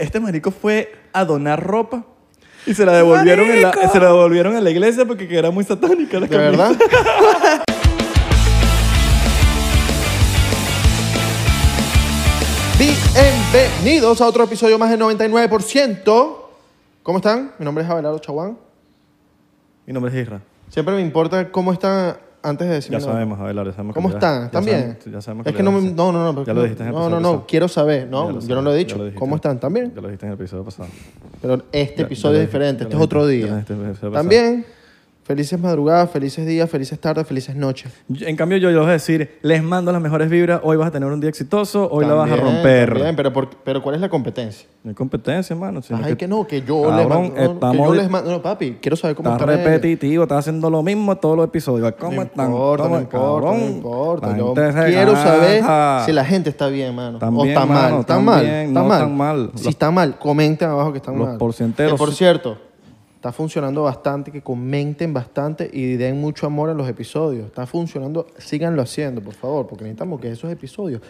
este marico fue a donar ropa y se la devolvieron, en la, se la devolvieron a la iglesia porque que era muy satánica la ¿De camisa. verdad? Bienvenidos a otro episodio más del 99%. ¿Cómo están? Mi nombre es Abelardo Chaguán. Mi nombre es Isra. Siempre me importa cómo están antes de decir Ya sabemos, Abelardo, ya sabemos ¿Cómo ya- están? ya ¿Están bien? ya sabemos es que no, me- no, no, no. Ya lo dijiste en el No, no, episodio no. pasado. Quiero saber. No, yo no lo he dicho. ¿Cómo están? ¿Están bien? Ya lo dijiste en el episodio pasado. Pero este Ya- episodio ya es diferente. Este es otro día. episodio pasado. También, felices madrugadas, felices días, felices tardes, felices noches. Yo- En cambio, yo les voy a decir, les mando las mejores vibras, hoy vas a tener un día exitoso, hoy la vas a También, romper. también, pero, por- pero ¿cuál es la competencia? No hay competencia, hermano. sino Ay, que que no, que yo Cabrón, les mando. no, que estamos yo les mando. No, papi, quiero saber cómo Está están ellos. repetitivo, está haciendo lo mismo todos los episodios. ¿Cómo No están? importa, ¿Cómo- no importa, no cabrón? importa. La Yo gente se quiero saber si la gente está bien, mano. Están o bien, está mano, mal. ¿Están están mal? bien, ¿Están no mal? están mal. Si Los- está mal, comenten abajo que están los mal. porcienteros Que, por cierto, está funcionando bastante, que comenten bastante y den mucho amor a los episodios. Está funcionando, síganlo haciendo, por favor, porque necesitamos que esos episodios,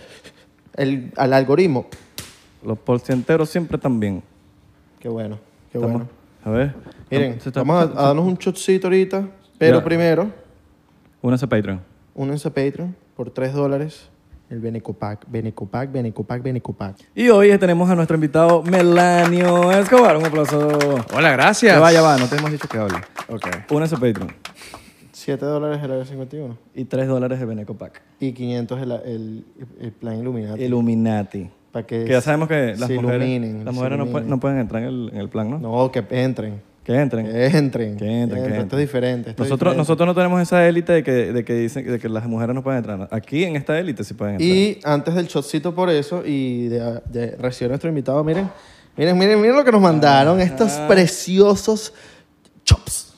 el, al algoritmo, Los porcienteros siempre están bien. qué bueno, qué Estamos- bueno. A ver. Miren, está- vamos a, a darnos un shotcito ahorita, pero Ya. primero, Únanse a Patreon. únanse a Patreon por 3 dólares. El Benecopac, Benecopac, Benecopac, Benecopac. Y hoy tenemos a nuestro invitado Melanio Escobar. Un aplauso. Hola, gracias. Que vaya, va, no te hemos dicho que hable. Ok. Únanse a Patreon. 7 dólares el área 51 Y 3 dólares de Beneco Pack. y 500 el, el, el plan Illuminati. Illuminati. Para que, Que ya sabemos que las se mujeres, iluminen, las mujeres no, pueden, no pueden entrar en el, en el plan, ¿no? No, que entren. Que entren. Que entren. Que entren, que Esto entren. es diferente. esto es Nosotros, diferente. nosotros no tenemos esa élite de que, de que dicen de que las mujeres no pueden entrar. Aquí en esta élite sí pueden entrar. Y antes del shotcito por eso y de, de recibir a nuestro invitado, miren, miren, miren, miren lo que nos mandaron. Estos preciosos chops.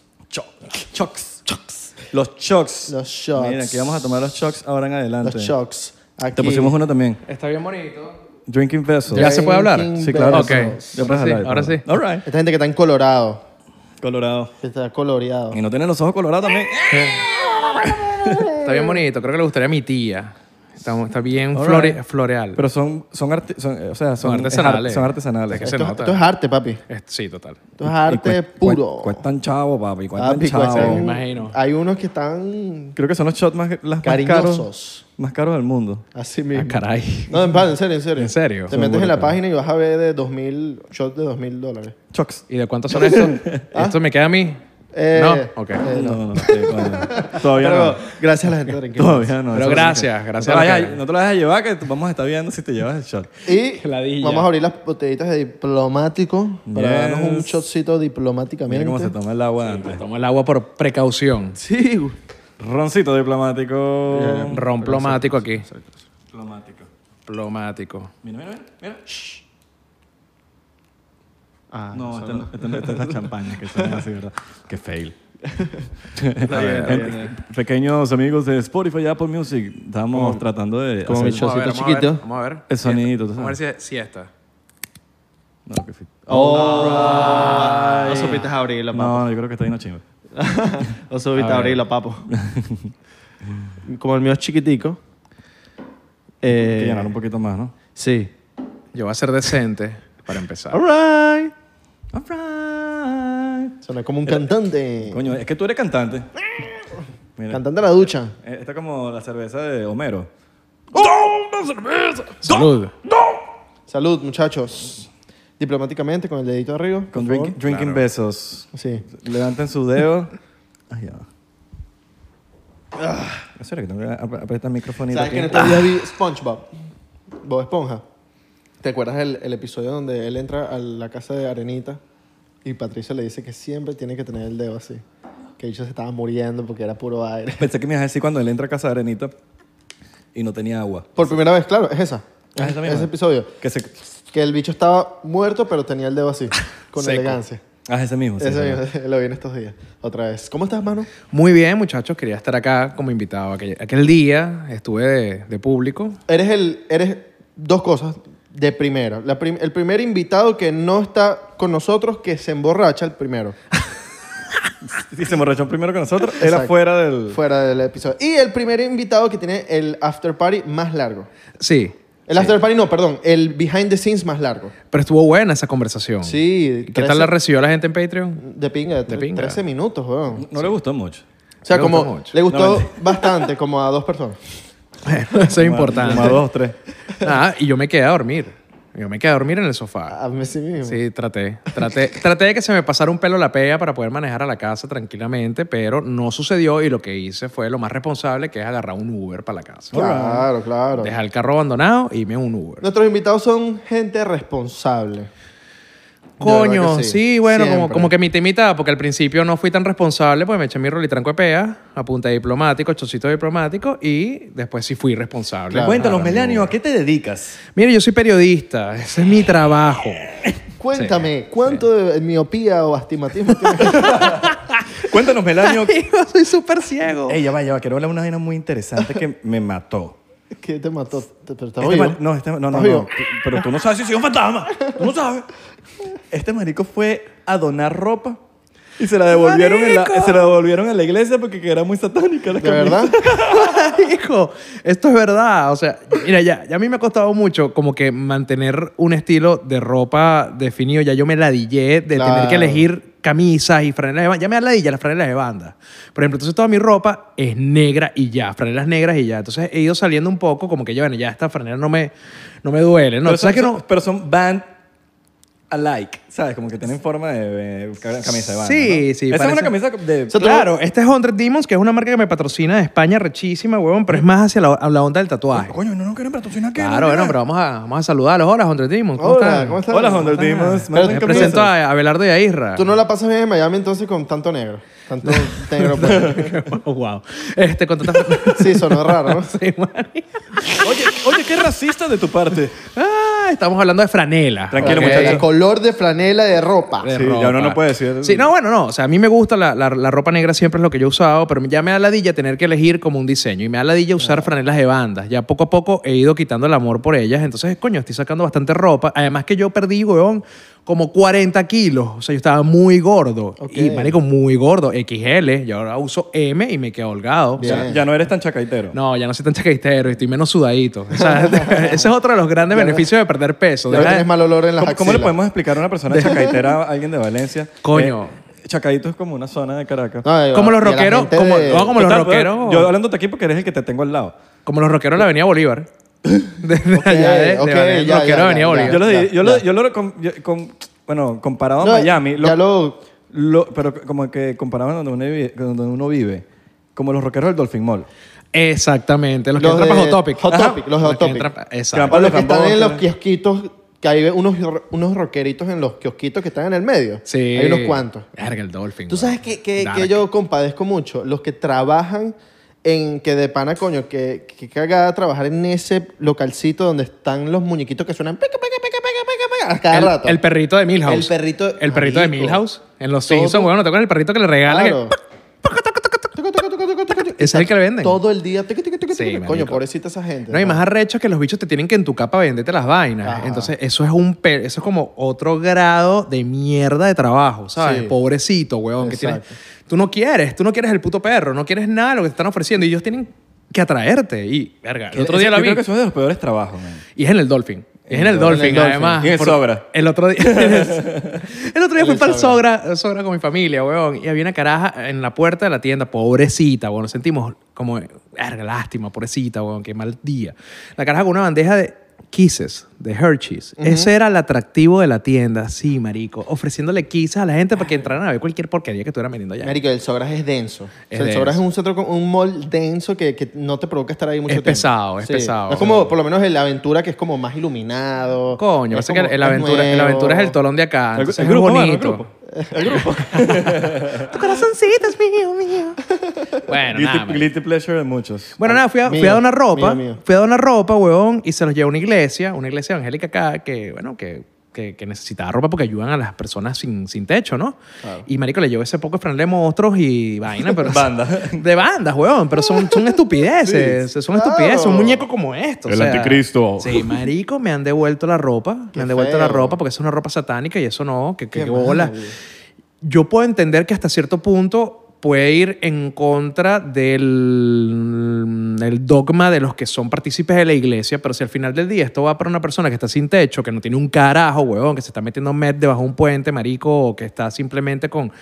Chocs. Chocs. Los chocs. Los shots. Miren, aquí vamos a tomar los chocs ahora en adelante. Los chocks. Aquí. Te pusimos uno también. Está bien bonito. Drinking vessel. ¿Ya se puede hablar? Drinking Sí, claro. Ok. vessels. Ya puedes Ahora sí, ahora sí. All right. Esta gente que está en Colorado. Colorado. Está coloreado. Y no tienen los ojos colorados también. Está bien bonito. Creo que le gustaría a mi tía. Está, está bien All flore- right. floreal. Pero son, son, arti- son, o sea, son, Son artesanales. es ar- Son artesanales. Es que Esto, esto es arte, papi. Es- sí, total. Esto es arte cuest- puro. cuest- Cuestan chavo, papi. Cuestan Papi, chavo. cuestan- Me imagino. Hay unos que están Creo que son los shots más, las más caros, cariñosos. más caros del mundo. Así mismo. Ah, caray. No, en, en serio, en serio. ¿En serio? Te Son metes en la página y vas a ver de 2000, shots de 2000 dólares. Chocs. ¿Y de cuántos son estos? ¿Esto me queda a mí? Eh, No, ok. eh, No, no. no, sí. Todavía Pero no. gracias a la gente de Todavía no. Pero sí gracias, que- gracias No a te, la vayas, no te lo a llevar, que vamos a estar viendo si te llevas el shot. Y Ladilla. vamos a abrir las botellitas de diplomático para Yes. darnos un shotcito Mira diplomáticamente. cómo se toma el agua de antes. Tomo el agua por precaución. Sí. Roncito diplomático. Ron plomático aquí. Diplomático. Plomático. Mira, mira, mira. mira. Ah, No, esta no, esta no- esta es la champaña que suena así, ¿verdad? Qué fail. bien, está bien. Pequeños amigos de Spotify Apple Music, estamos tratando de como hacer mi Chocito vamos a ver, chiquito. Vamos a ver. el sonidito, Vamos a ver si, si esta. No, qué fi- Oh, no supiste abrirla, papo. No, yo creo que está ahí una chimba. No supiste abrirla, papo. Como el mío es chiquitico. Hay Eh, que llenar un poquito más, ¿no? Sí. Yo voy a ser decente para empezar. Alright. Alright. Suena como un cantante. Coño, es que tú eres cantante. Mira, Cantante a la ducha. eh, esta es como la cerveza de Homero. Salud. Salud, muchachos. Diplomáticamente, con el dedito arriba. Con por drink- favor. drinking Claro. besos. Sí. Levanten su dedo. Ay, ya. Eso era que tengo que ap- apretar el microfonito ¿Sabes aquí. que en estos días vi SpongeBob? Bob Esponja. ¿Te acuerdas el, el episodio donde él entra a la casa de Arenita y Patricia le dice que siempre tiene que tener el dedo así? Que ellos se estaba muriendo porque era puro aire. Pensé que me ibas a decir cuando él entra a casa de Arenita y no tenía agua. Por primera vez, claro, es esa. Ah, esa misma. Ese episodio. Que se... Que el bicho estaba muerto, pero tenía el dedo así, con Seco. elegancia. Ah, ese mismo. sí, Ese mismo, lo vi en estos días. Otra vez. ¿Cómo estás, mano? Muy bien, muchachos. Quería estar acá como invitado. Aquel, aquel día estuve de, de público. Eres el. Eres dos cosas de primera. La prim- el primer invitado que no está con nosotros, que se emborracha el primero. Sí, se emborrachó primero que nosotros. Era Exacto. fuera del... Fuera del episodio. Y el primer invitado que tiene el after party más largo. Sí, El after party no, perdón. El behind the scenes más largo. Pero estuvo buena esa conversación. Sí. ¿Qué 13 tal la recibió la gente en Patreon? De pinga, de, De pinga. 13 minutos, weón. No le gustó mucho. O sea, Le como gustó mucho. le gustó No, bastante, como a dos personas. Bueno, eso es importante. A dos, tres. Ah, y yo me quedé a dormir. Yo me quedé a dormir en el sofá. A mí sí mismo. Sí, traté. Traté, traté de que se me pasara un pelo la pea para poder manejar a la casa tranquilamente, pero no sucedió y lo que hice fue lo más responsable, que es agarrar un Uber para la casa. Claro, claro. Dejar el carro abandonado y irme en un Uber. Nuestros invitados son gente responsable. Coño, sí, bueno, como, Siempre. como que mitad y mitad, porque al principio no fui tan responsable, pues me eché mi rolitranco de pea, a punta de diplomático, chocito diplomático, y después sí fui responsable. Claro. Cuéntanos, Melanio, ¿a qué te dedicas? Mire, yo soy periodista, ese es mi trabajo. Cuéntame, ¿cuánto de miopía o astigmatismo tienes? Cuéntanos, Melanio. Yo soy súper ciego. Ey, ya va, ya va. Quiero hablar de una vaina muy interesante que me mató. ¿Qué te mató? ¿Te- ¿Pero estás Este vivo? no, este- no, no, ¿Estás no. vivo? Pero tú no sabes si soy un fantasma. Tú no sabes. Este marico fue a donar ropa y se la devolvieron, en la, ¡Marico! se la devolvieron a la iglesia porque que era muy satánica la ¿De camisa. verdad? Hijo, esto es verdad. O sea, mira, ya, ya a mí me ha costado mucho como que mantener un estilo de ropa definido. Ya yo me ladillé de tener Claro. que elegir camisas y franelas de banda. Ya me ladilla las franelas de banda. Por ejemplo, entonces toda mi ropa es negra y ya, franelas negras y ya. Entonces he ido saliendo un poco como que, ya, bueno, ya esta franela no me, no me duele. ¿no? Pero, ¿Tú sabes son, que no? pero son band alike, ¿sabes? Como que tienen forma de, de camisa de banda. Sí, ¿no? sí, Esa es parece- una camisa de. O sea, tú- Claro, este es 100 Demons, que es una marca que me patrocina de España, rechísima, huevón, pero es más hacia la, la onda del tatuaje. Coño, no, no quieren patrocinar qué. Claro, bueno, pero vamos a, vamos a saludarlos. Hola, 100 Demons. ¿Cómo Hola, están? ¿cómo estás? Hola, Honda Demons. Me ¿qué presento a Abelardo y a Isra. Tú no la pasas bien en Miami entonces con tanto negro. Tanto negro. pues. wow. Este, con tanta... Sí, sonó raro, ¿no? Sí. Oye, oye, qué racista de tu parte. Ah, estamos hablando de franela. Tranquilo, Ok. muchachos. El color de franela de ropa. De Sí, ya uno no puede decir- Sí, no, bueno, no. O sea, a mí me gusta la, la- la ropa negra, siempre es lo que yo he usado, pero ya me da ladilla tener que elegir como un diseño. Y me da ladilla usar franelas de bandas. Ya poco a poco he ido quitando el amor por ellas. Entonces, coño, estoy sacando bastante ropa. Además que yo perdí, weón, como 40 kilos. O sea, yo estaba muy gordo. Ok. Y, marico, muy gordo. XL. Yo ahora uso M y me quedo holgado. O sea, Bien. Ya no eres tan chacaitero. no, ya no soy tan chacaitero y estoy menos sudadito. O sea, ese es otro de los grandes beneficios de perder peso. Ya tienes mal olor en las ¿Cómo, cómo le podemos explicar a una persona chacaitera a alguien de Valencia? Coño. Eh, Chacaito es como una zona de Caracas. No. Como los rockeros, como, de- no, como los Total, pero rockeros. Yo hablándote aquí porque eres el que te tengo al lado. Como los rockeros de la Avenida Bolívar. De, de Ok, allá de, de ok, Valencia, ya, ya, de Avenida ya, Bolívar. Yo lo, Ya, di- yo lo, ya. yo lo con- yo- con- bueno, comparado a No, Miami, ya lo- lo- pero como que comparado donde uno, vive, donde uno vive, como los rockeros del Dolphin Mall. Exactamente, los que Los entran para de Hot Topic. Hot Ajá. Topic, los de Hot que Topic. entran pa- Que Exacto. para los que están en los kiosquitos, que hay unos, unos rockeritos en los kiosquitos que están en el medio. Sí. Hay unos cuantos. Verga, el Dolphin. Tú weón. sabes que, que, Dark. que yo compadezco mucho. Los que trabajan en que de pana, coño, que, que cagada trabajar en ese localcito donde están los muñequitos que suenan pica, a cada el, rato. el perrito de Milhouse. El perrito- El perrito de. Milhouse. En los Simpsons, weón, ¿no te acuerdas el perrito que le? Claro. Ese es el que le venden. Todo el día. tiqui, tiqui, tiqui, Sí. Coño, pobrecita esa gente. No, y más arrecho es que los bichos te tienen que en tu capa venderte las vainas. Ajá. Entonces, eso es un pe- eso es como otro grado de mierda de trabajo, ¿sabes? Sí. Pobrecito, weón. Que tienes, tú no quieres, tú no quieres el puto perro, no quieres nada de lo que te están ofreciendo. Y ellos tienen que atraerte. Y, verga, el otro día la yo vi. creo que eso es de los peores trabajos, man. Y es en el Dolphin. Es en el Dolphin, además. Y en el Sogra. El otro día. el otro día fui para el Sogra. Sogra, con mi familia, weón. Y había una caraja en la puerta de la tienda, pobrecita, weón. Nos sentimos como, lástima, pobrecita, weón, qué mal día. La caraja con una bandeja de Kisses, de Hershey's. Ese era el atractivo de la tienda, sí, marico. Ofreciéndole Kisses a la gente para que entraran a ver cualquier porquería que estuvieran vendiendo allá. Marico, el Sogras es denso. Es O sea, el Sogras es un centro, un mall denso que, que no te provoca estar ahí mucho Es tiempo. pesado, es pesado. No Es como, por lo menos, el Aventura, que es como más iluminado. Coño, es pasa que el es aventura, el aventura es el tolón de acá. El, el es grupo, el bonito. grupo. El grupo. Tu corazoncito es mío, mío. Bueno, Guilty, nada, man. guilty pleasure de muchos. Bueno, nada, fui a, fui a donar ropa. mío, mío. Fui a donar ropa, huevón, y se los llevé a una iglesia, una iglesia evangélica acá, que, bueno, que, que, que necesitaba ropa porque ayudan a las personas sin, sin techo, ¿no? Y marico, le llevo ese poco de monstruos y vaina, pero... Banda. De bandas, huevón, pero son, son estupideces. Son Claro. estupideces, un muñeco como esto. El anticristo. Sí, marico, me han devuelto la ropa. Qué me han devuelto la ropa porque es una ropa satánica y eso no, que, que Qué bola. Yo puedo entender que hasta cierto punto puede ir en contra del, dogma de los que son partícipes de la iglesia, pero si al final del día esto va para una persona que está sin techo, que no tiene un carajo, huevón, que se está metiendo med debajo de un puente, marico, o que está simplemente con,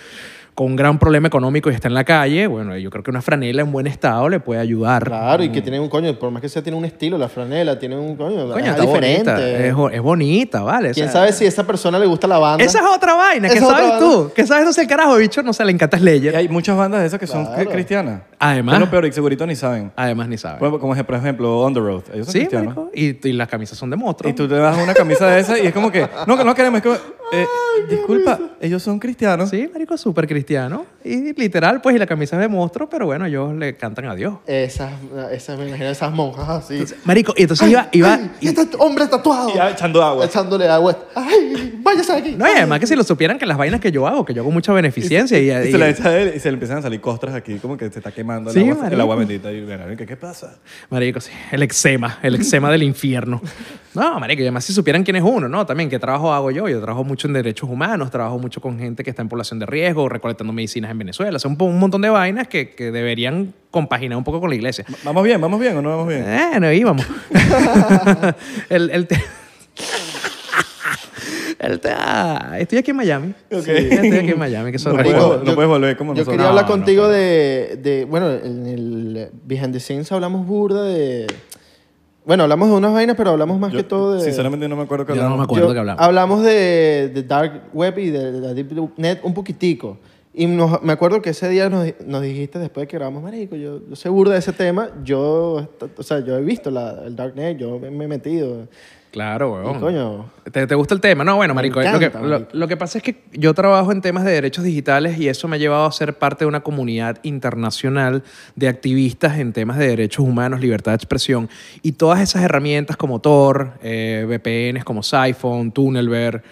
con un gran problema económico y está en la calle, bueno, yo creo que una franela en buen estado le puede ayudar. Claro, y que tiene un coño, por más que sea, tiene un estilo, la franela, tiene un coño, Coño, es está bonita. diferente. Es, bo- es bonita, ¿vale? O ¿Quién sea, sabe si a esa persona le gusta la banda? Esa es otra vaina. ¿Qué sabes tú? ¿Qué sabes tú si el carajo, bicho? No se le encanta Y Slayer. hay muchas bandas de esas que son Claro. cristianas. Además. Es lo peor y segurito ni saben. Además, ni sabe. Como, como por ejemplo, On The Road. Ellos son Sí, cristianos. Y, y las camisas son de monstruo. Y tú te das una camisa de esa y es como que, no, que no queremos. Es como, eh, disculpa, ellos son cristianos. Sí, marico, súper cristiano. Y literal, pues, y la camisa es de monstruo, pero bueno, ellos le cantan a Dios. Esas, esas, me imagino esas monjas así. Marico, y entonces iba... iba Ay, y este hombre tatuado. Y ya echando agua. Echándole agua. Ay, váyase de aquí. no, y además que si lo supieran que las vainas que yo hago, que yo hago mucha beneficencia y... Y y- se la echa a él y se le empiezan a salir costras aquí, como que se está quemando el, Sí, agua, el marico. agua bendita. Y ven, ¿qué, ¿qué pasa? Marico, sí, el eczema, el eczema del infierno. No, marico, y además si supieran quién es uno, ¿no? También, ¿qué trabajo hago yo? Yo trabajo mucho en derechos humanos, trabajo mucho con gente que está en población de riesgo, recolectando medicinas en Venezuela. O sea, un, un montón de vainas que, que deberían compaginar un poco con la iglesia. ¿Vamos bien? ¿Vamos bien o no vamos bien? Eh, no íbamos. el, el te- el te- ah, estoy aquí en Miami. Ok. Sí, estoy aquí en Miami, que son No Marico, no puedes volver como Yo nosotros. quería No, hablar no contigo puedo. de, de. Bueno, en el Behind the Scenes hablamos burda de. Bueno, hablamos de unas vainas, pero hablamos más Yo, que todo de. Sinceramente no me acuerdo que Yo no hablamos. me acuerdo Yo- que hablamos. Hablamos de, de Dark Web y de la Deep Net un poquitico. Y nos- me acuerdo que ese día nos, nos dijiste después de que grabamos, marico, yo, yo burda de ese tema. Yo, o sea, yo he visto la, el Dark Net, yo me, me he metido. Claro, weón. coño, ¿Te, te gusta el tema? No, bueno, marico. encanta, lo, que, lo- marico. lo que pasa es que yo trabajo en temas de derechos digitales y eso me ha llevado a ser parte de una comunidad internacional de activistas en temas de derechos humanos, libertad de expresión y todas esas herramientas como Tor, eh, VPNs como Siphon, Tunnelbear,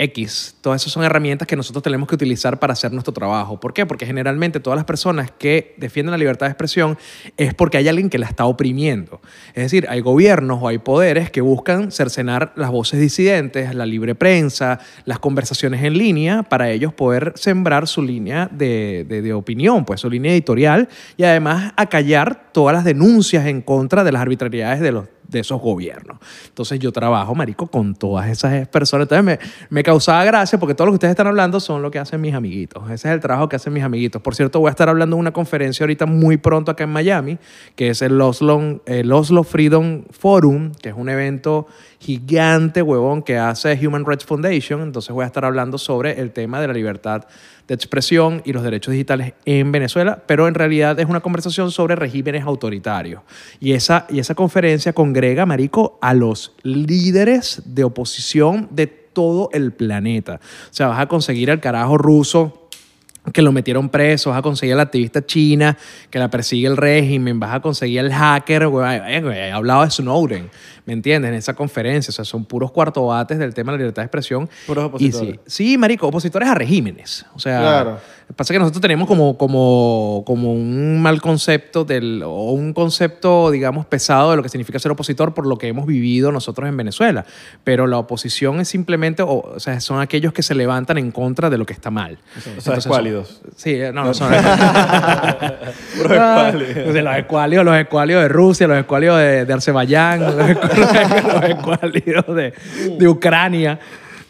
X, todas esas son herramientas que nosotros tenemos que utilizar para hacer nuestro trabajo. ¿Por qué? Porque generalmente todas las personas que defienden la libertad de expresión es porque hay alguien que la está oprimiendo. Es decir, hay gobiernos o hay poderes que buscan cercenar las voces disidentes, la libre prensa, las conversaciones en línea, para ellos poder sembrar su línea de, de- opinión, pues su línea editorial, y además acallar todas las denuncias en contra de las arbitrariedades de los de esos gobiernos. Entonces yo trabajo, marico, con todas esas personas. Entonces me, me causaba gracia porque todo lo que ustedes están hablando son lo que hacen mis amiguitos. Ese es el trabajo que hacen mis amiguitos. Por cierto, voy a estar hablando en una conferencia ahorita muy pronto acá en Miami, que es el Oslo, el Oslo Freedom Forum, que es un evento gigante, huevón, que hace Human Rights Foundation. Entonces voy a estar hablando sobre el tema de la libertad de expresión y los derechos digitales en Venezuela, pero en realidad es una conversación sobre regímenes autoritarios. Y esa, y esa conferencia congrega, Marico, a los líderes de oposición de todo el planeta. O sea, vas a conseguir al carajo ruso que lo metieron preso, vas a conseguir al activista china que la persigue el régimen, vas a conseguir al hacker, güey, he hablado de Snowden, ¿me entiendes? En esa conferencia, o sea, son puros cuartobates del tema de la libertad de expresión. Puros Y opositores. sí, sí, marico, opositores a regímenes. O sea, Claro. pasa que nosotros tenemos como, como, como un mal concepto del, o un concepto, digamos, pesado de lo que significa ser opositor por lo que hemos vivido nosotros en Venezuela. Pero la oposición es simplemente, o, o sea, son aquellos que se levantan en contra de lo que está mal. O sea, Entonces, escuálidos. Sí, no, no son. Puros escuálidos. los escuálidos, los escuálidos de Rusia, los escuálidos de, de Azerbaiyán, los los escuálidos de, de Ucrania.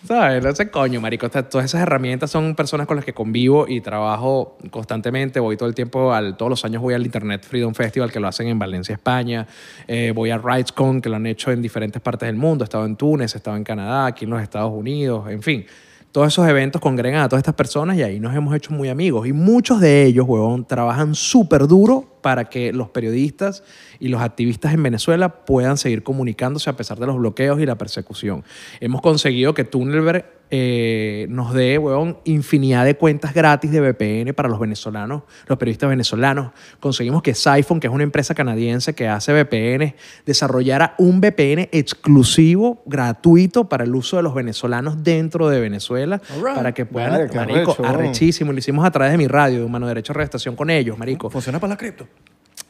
¿Sabes? No sé, coño, marico. Todas esas herramientas son personas con las que convivo y trabajo constantemente. Voy todo el tiempo, al, todos los años voy al Internet Freedom Festival, que lo hacen en Valencia, España. Eh, voy a RightsCon, que lo han hecho en diferentes partes del mundo. He estado en Túnez, he estado en Canadá, aquí en los Estados Unidos, en fin. Todos esos eventos congregan a todas estas personas y ahí nos hemos hecho muy amigos. Y muchos de ellos, huevón, trabajan súper duro para que los periodistas y los activistas en Venezuela puedan seguir comunicándose a pesar de los bloqueos y la persecución. Hemos conseguido que Tunnelberg eh, nos dé, huevón, infinidad de cuentas gratis de VPN para los venezolanos, los periodistas venezolanos. Conseguimos que Siphon, que es una empresa canadiense que hace VPN, desarrollara un VPN exclusivo, gratuito, para el uso de los venezolanos dentro de Venezuela, right. para que puedan, Vale, marico, arrecho, weón. arrechísimo. Lo hicimos a través de mi radio, de Humano Derecho de Estación con ellos, marico. Funciona para la cripto.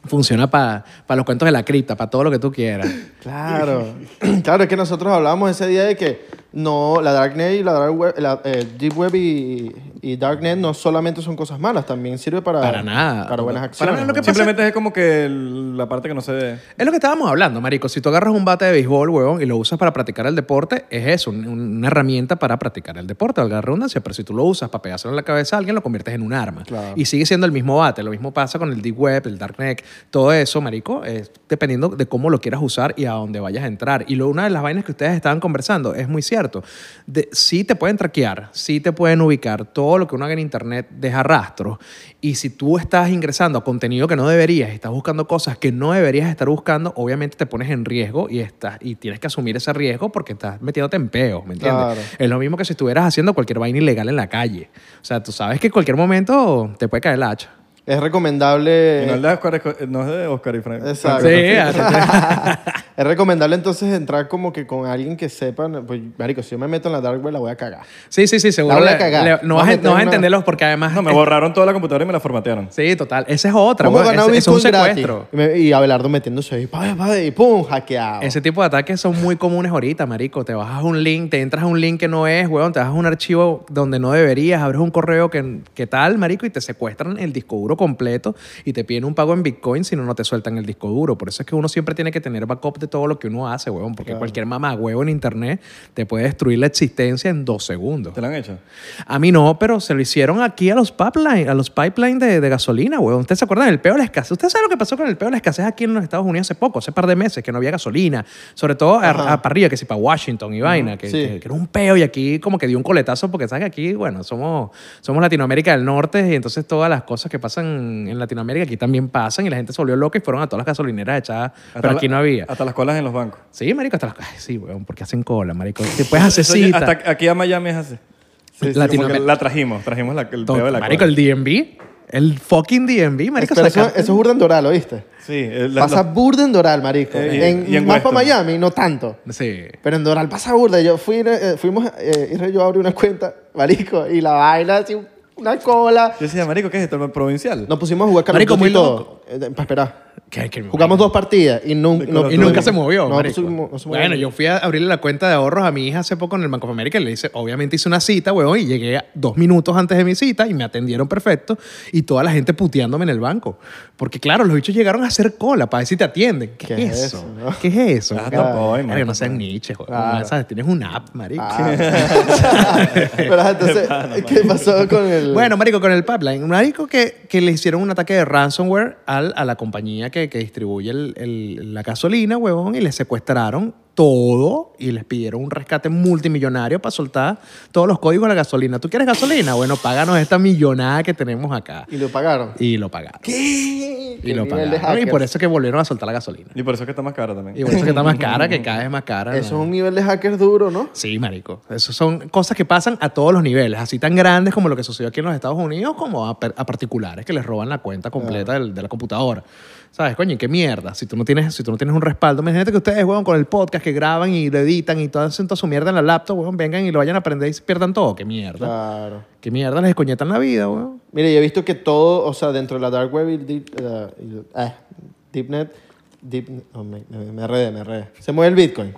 Funciona para los cuentos de la cripta, para todo lo que tú quieras. Claro. claro, es que nosotros hablamos ese día de que no, la Darknet y la Dark Web, la eh, Deep Web y Y Darknet no solamente son cosas malas, también sirve para, Para nada. para buenas Para acciones. nada, lo que ¿no? pasa- Simplemente es como que el- la parte que no se ve. Es lo que estábamos hablando, marico. Si tú agarras un bate de béisbol, huevón, y lo usas para practicar el deporte, es eso, un- una herramienta para practicar el deporte, valga la redundancia. Pero si tú lo usas para pegárselo en la cabeza a alguien, lo conviertes en un arma. Claro. Y sigue siendo el mismo bate. Lo mismo pasa con el deep web, el darknet, todo eso, marico, es dependiendo de cómo lo quieras usar y a dónde vayas a entrar. Y lo, una de las vainas que ustedes estaban conversando es muy cierto. De, sí te pueden traquear, sí te pueden ubicar. Todo lo que uno haga en internet deja rastros. Y si tú estás ingresando a contenido que no deberías, estás buscando cosas que no deberías estar buscando, obviamente te pones en riesgo y, estás, y tienes que asumir ese riesgo porque estás metiéndote en peo, ¿me entiendes? Claro. Es lo mismo que si estuvieras haciendo cualquier vaina ilegal en la calle. O sea, tú sabes que en cualquier momento te puede caer el hacha. Es recomendable. Y no es de Oscar, no es de Oscar y Frank. Exacto. Sí, es recomendable entonces entrar como que con alguien que sepan. Pues, marico, si yo me meto en la dark web, la voy a cagar. sí, sí, sí, seguro. La voy a cagar. le- no, vas, a- no vas a entenderlos porque además... No, me borraron toda la computadora y me la formatearon. Sí, total. Esa es otra. ¿Cómo eso es un secuestro. Y, me- y Abelardo metiéndose ahí, pa, pa, y pum, hackeado. Ese tipo de ataques son muy comunes ahorita, marico. Te bajas un link, te entras a un link que no es, weón, te bajas un archivo donde no deberías, abres un correo que, que tal, marico, y te secuestran el disco duro completo y te piden un pago en Bitcoin si no, no te sueltan el disco duro. Por eso es que uno siempre tiene que tener backup de todo lo que uno hace, weón, porque cualquier mamá huevo en internet te puede destruir la existencia en dos segundos. ¿Te lo han hecho? A mí no, pero se lo hicieron aquí a los pipeline, a los pipeline de, de gasolina, weón. ¿Ustedes se acuerdan del peo de la escasez? ¿Ustedes saben lo que pasó con el peo de la escasez aquí en los Estados Unidos hace poco, hace par de meses, que no había gasolina? Sobre todo a, a- para arriba, que si para Washington y vaina, que, Sí. que- que era un peo y aquí como que dio un coletazo porque sabes que aquí, bueno, somos, somos Latinoamérica del Norte y entonces todas las cosas que pasan en Latinoamérica aquí también pasan y la gente se volvió loca y fueron a todas las gasolineras echadas, pero aquí la- no había. Hasta las colas en los bancos. Sí, marico, hasta las... ay, sí, weón, porque hacen cola, marico. Te puedes hacer cita. Hasta aquí a Miami es así. Sí, la trajimos, trajimos la, el Todo- peo de la marico, cola. el DMV. El fucking DMV, marico. Pero eso, eso es burda en Doral, ¿oíste? Sí, el- la- Pasa la- burda en Doral, marico. Eh, en, y en más para. Miami, no tanto. Sí. Pero en Doral pasa burda. Yo fui, eh, fuimos, eh, yo abrí una cuenta, marico, y la vaina así, una cola. Yo decía, marico, ¿qué es esto? ¿El provincial? Nos pusimos a jugar Marico, muy loco. Eh, para esperar. Jugamos dos partidas y, nun- De no, Y nunca se movió. No, marico. no se mo- no se movió. bueno, yo fui a abrirle la cuenta de ahorros a mi hija hace poco en el Banco of America y le hice, obviamente hice una cita, weón, y llegué a- dos minutos antes de mi cita y me atendieron perfecto y toda la gente puteándome en el banco. Porque claro, los bichos llegaron a hacer cola para ver si te atienden. ¿Qué, ¿Qué es es eso? no? ¿Qué es eso? Ah, Claro. tampoco, Marico, marico, no weón. Claro. ¿Sabes? Tienes un app, marico. Ah. Pero entonces, ¿qué pasó con el...? Bueno, marico, con el pipeline. Un marico que, que le hicieron un ataque de ransomware al, a la compañía que, que distribuye el- el- la gasolina, huevón, y le secuestraron todo y les pidieron un rescate multimillonario para soltar todos los códigos de la gasolina. ¿Tú quieres gasolina? Bueno, páganos esta millonada que tenemos acá. ¿Y lo pagaron? Y lo pagaron. ¿Qué? Y lo pagaron. Y por eso es que volvieron a soltar la gasolina. Y por eso es que está más caro también. Y por eso es que está más cara, que cada vez más cara. Eso es un nivel de hackers duro, ¿no? Sí, marico. Eso son cosas que pasan a todos los niveles, así tan grandes como lo que sucedió aquí en los Estados Unidos, como a, particulares que les roban la cuenta completa del- de la computadora. ¿Sabes, coño? ¿Qué mierda? Si tú no tienes, si tú no tienes un respaldo, imagínate que ustedes, weón, con el podcast que graban y lo editan y todo hacen toda su mierda en la laptop, weón, vengan y lo vayan a aprender y se pierdan todo. ¿Qué mierda? Claro. ¿Qué mierda les descoñetan la vida, weón? Mire, yo he visto que todo, o sea, dentro de la dark web y deep, eh, y- eh, deepnet, deep, oh, me, me, me arredé, me arredé. Se mueve el Bitcoin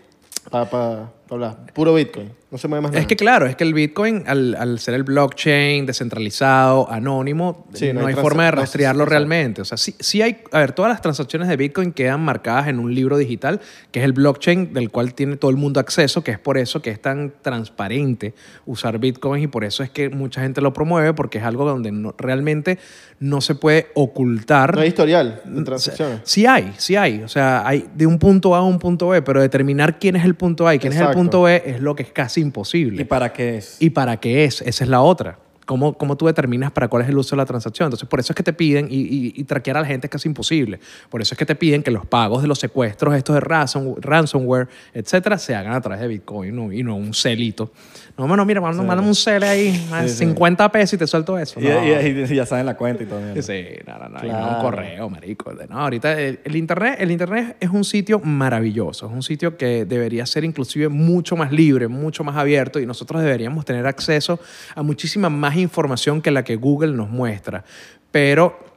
para hablar. Puro Bitcoin. No se mueve más nada. Es que claro, es que el Bitcoin, al, al ser el blockchain descentralizado, anónimo, Sí, no, no hay hay forma de no, rastrearlo realmente. O sea, sí, sí hay, a ver, todas las transacciones de Bitcoin quedan marcadas en un libro digital, que es el blockchain del cual tiene todo el mundo acceso, que es por eso que es tan transparente usar Bitcoin y por eso es que mucha gente lo promueve, porque es algo donde no- realmente no se puede ocultar. No hay historial de transacciones. Sí hay, sí hay. O sea, hay de un punto A a un punto B, pero determinar quién es el punto A y quién es el punto B es lo que es casi imposible. ¿Y para qué es? ¿Y para qué es? Esa es la otra. ¿Cómo, ¿Cómo tú determinas para cuál es el uso de la transacción? Entonces, por eso es que te piden, y, y, y traquear a la gente es casi imposible. Por eso es que te piden que los pagos de los secuestros, estos de ransom- ransomware, etcétera, se hagan a través de Bitcoin ¿no? y no un celito. No, bueno, mira, mándame, mándame un cel ahí, a 50 pesos y te suelto eso. Y, No. y- y- y ya saben la cuenta y todo. mierda. Sí, no, no, no, no un correo, marico. No, ahorita el, el internet, el internet es un sitio maravilloso, es un sitio que debería ser inclusive mucho más libre, mucho más abierto y nosotros deberíamos tener acceso a muchísima más información que la que Google nos muestra. Pero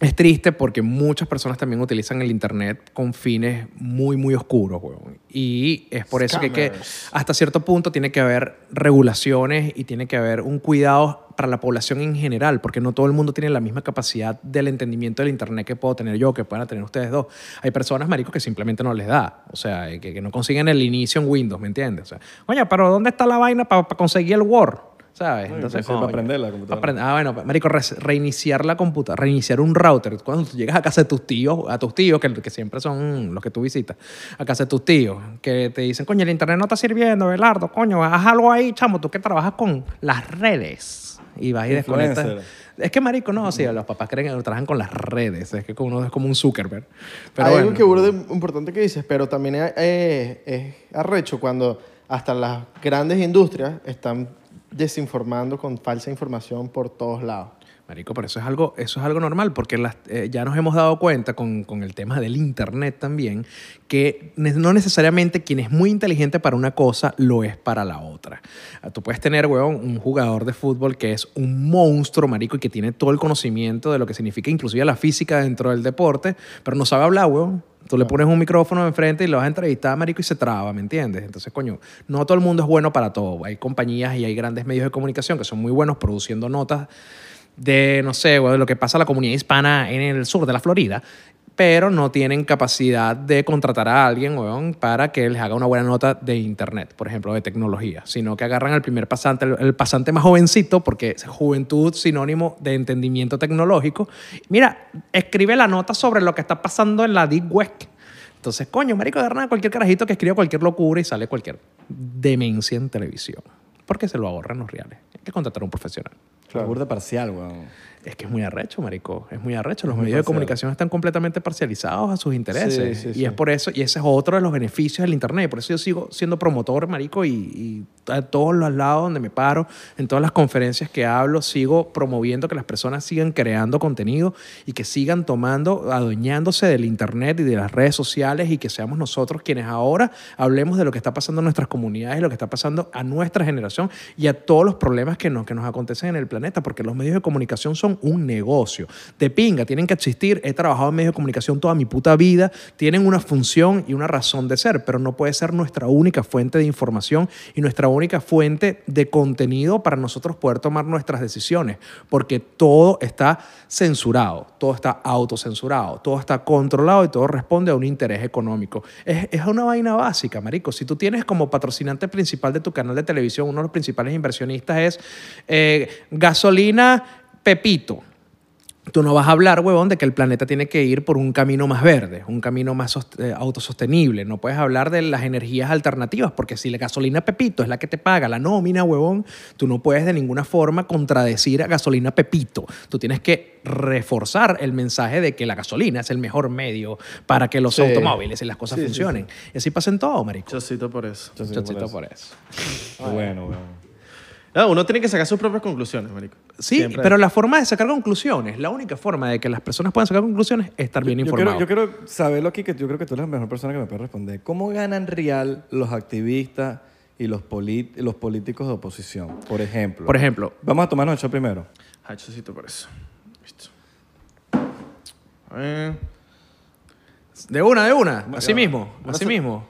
es triste porque muchas personas también utilizan el Internet con fines muy, muy oscuros, weón. Y es por eso que, que hasta cierto punto tiene que haber regulaciones y tiene que haber un cuidado para la población en general, porque no todo el mundo tiene la misma capacidad del entendimiento del Internet que puedo tener yo, que puedan tener ustedes dos. Hay personas, maricos, que simplemente no les da. O sea, que, que no consiguen el inicio en Windows, ¿me entiendes? O sea, oye, pero ¿dónde está la vaina para conseguir el Word? ¿Sabes? Entonces, para aprender la computadora. Ah, bueno, marico, re- reiniciar la computadora, reiniciar un router. Cuando tú llegas a casa de tus tíos, a tus tíos, que, que siempre son los que tú visitas, a casa de tus tíos, que te dicen, coño, el internet no está sirviendo, Belardo, coño, haz algo ahí, chamo, tú que trabajas con las redes. Y vas y desconectas. Es que, marico, no, sí, los papás creen que trabajan con las redes. Es que uno es como un Zuckerberg. Pero Hay bueno. algo que burda importante que dices, pero también es, es- es arrecho cuando hasta las grandes industrias están desinformando con falsa información por todos lados. Marico, pero eso es algo, eso es algo normal, porque las- eh, ya nos hemos dado cuenta con, con el tema del Internet también, que no necesariamente quien es muy inteligente para una cosa lo es para la otra. Ah, Tú puedes tener, weón, un jugador de fútbol que es un monstruo, marico, y que tiene todo el conocimiento de lo que significa inclusive la física dentro del deporte, pero no sabe hablar, weón. Tú le pones un micrófono enfrente y lo vas a entrevistar, marico, y se traba, ¿me entiendes? Entonces, coño, no todo el mundo es bueno para todo. Hay compañías y hay grandes medios de comunicación que son muy buenos produciendo notas de, no sé, de lo que pasa a la comunidad hispana en el sur de la Florida, pero no tienen capacidad de contratar a alguien, weón, para que les haga una buena nota de internet, por ejemplo, de tecnología, sino que agarran al primer pasante, el, pasante más jovencito, porque juventud sinónimo de entendimiento tecnológico. Mira, escribe la nota sobre lo que está pasando en la Deep Web. Entonces, coño, marico, agarran a cualquier carajito que escriba cualquier locura y sale cualquier demencia en televisión. Porque se lo ahorran los reales. Hay que contratar a un profesional. Burda parcial, weón. Es que es muy arrecho, marico. Es muy arrecho. Los muy medios de comunicación están completamente parcializados a sus intereses. Sí, sí, y sí. es por eso, y ese es otro de los beneficios del Internet. Por eso yo sigo siendo promotor, marico, y, y a todos los lados donde me paro, en todas las conferencias que hablo, sigo promoviendo que las personas sigan creando contenido y que sigan tomando, adueñándose del Internet y de las redes sociales y que seamos nosotros quienes ahora hablemos de lo que está pasando en nuestras comunidades y lo que está pasando a nuestra generación y a todos los problemas que nos, que nos acontecen en el planeta, porque los medios de comunicación son un negocio. De pinga, tienen que existir. He trabajado en medios de comunicación toda mi puta vida, tienen una función y una razón de ser, pero no puede ser nuestra única fuente de información y nuestra única fuente de contenido para nosotros poder tomar nuestras decisiones, porque todo está censurado, todo está autocensurado, todo está controlado y todo responde a un interés económico. Es, es una vaina básica, marico. Si tú tienes como patrocinante principal de tu canal de televisión, uno de los principales inversionistas es eh, gasolina Pepito. Tú no vas a hablar, huevón, de que el planeta tiene que ir por un camino más verde, un camino más eh, autosostenible. No puedes hablar de las energías alternativas, porque si la gasolina Pepito es la que te paga la nómina, huevón, tú no puedes de ninguna forma contradecir a gasolina Pepito. Tú tienes que reforzar el mensaje de que la gasolina es el mejor medio para que los Sí. automóviles y las cosas Sí, sí, funcionen. Y así pasa en todo, marico. Chocito por eso. Chocito por por eso. Bueno, weón. No, uno tiene que sacar sus propias conclusiones, marico. Sí, Siempre. pero la forma de sacar conclusiones, la única forma de que las personas puedan sacar conclusiones es estar bien Yo quiero, yo quiero saberlo aquí, que yo creo que tú eres la mejor persona que me puede responder. ¿Cómo ganan real los activistas y los, políticos de oposición? Por ejemplo. Por ejemplo, Vamos a tomarnos el shot primero. Ah, chocito por eso. Listo. A ver. de una, de una, así mismo, así mismo,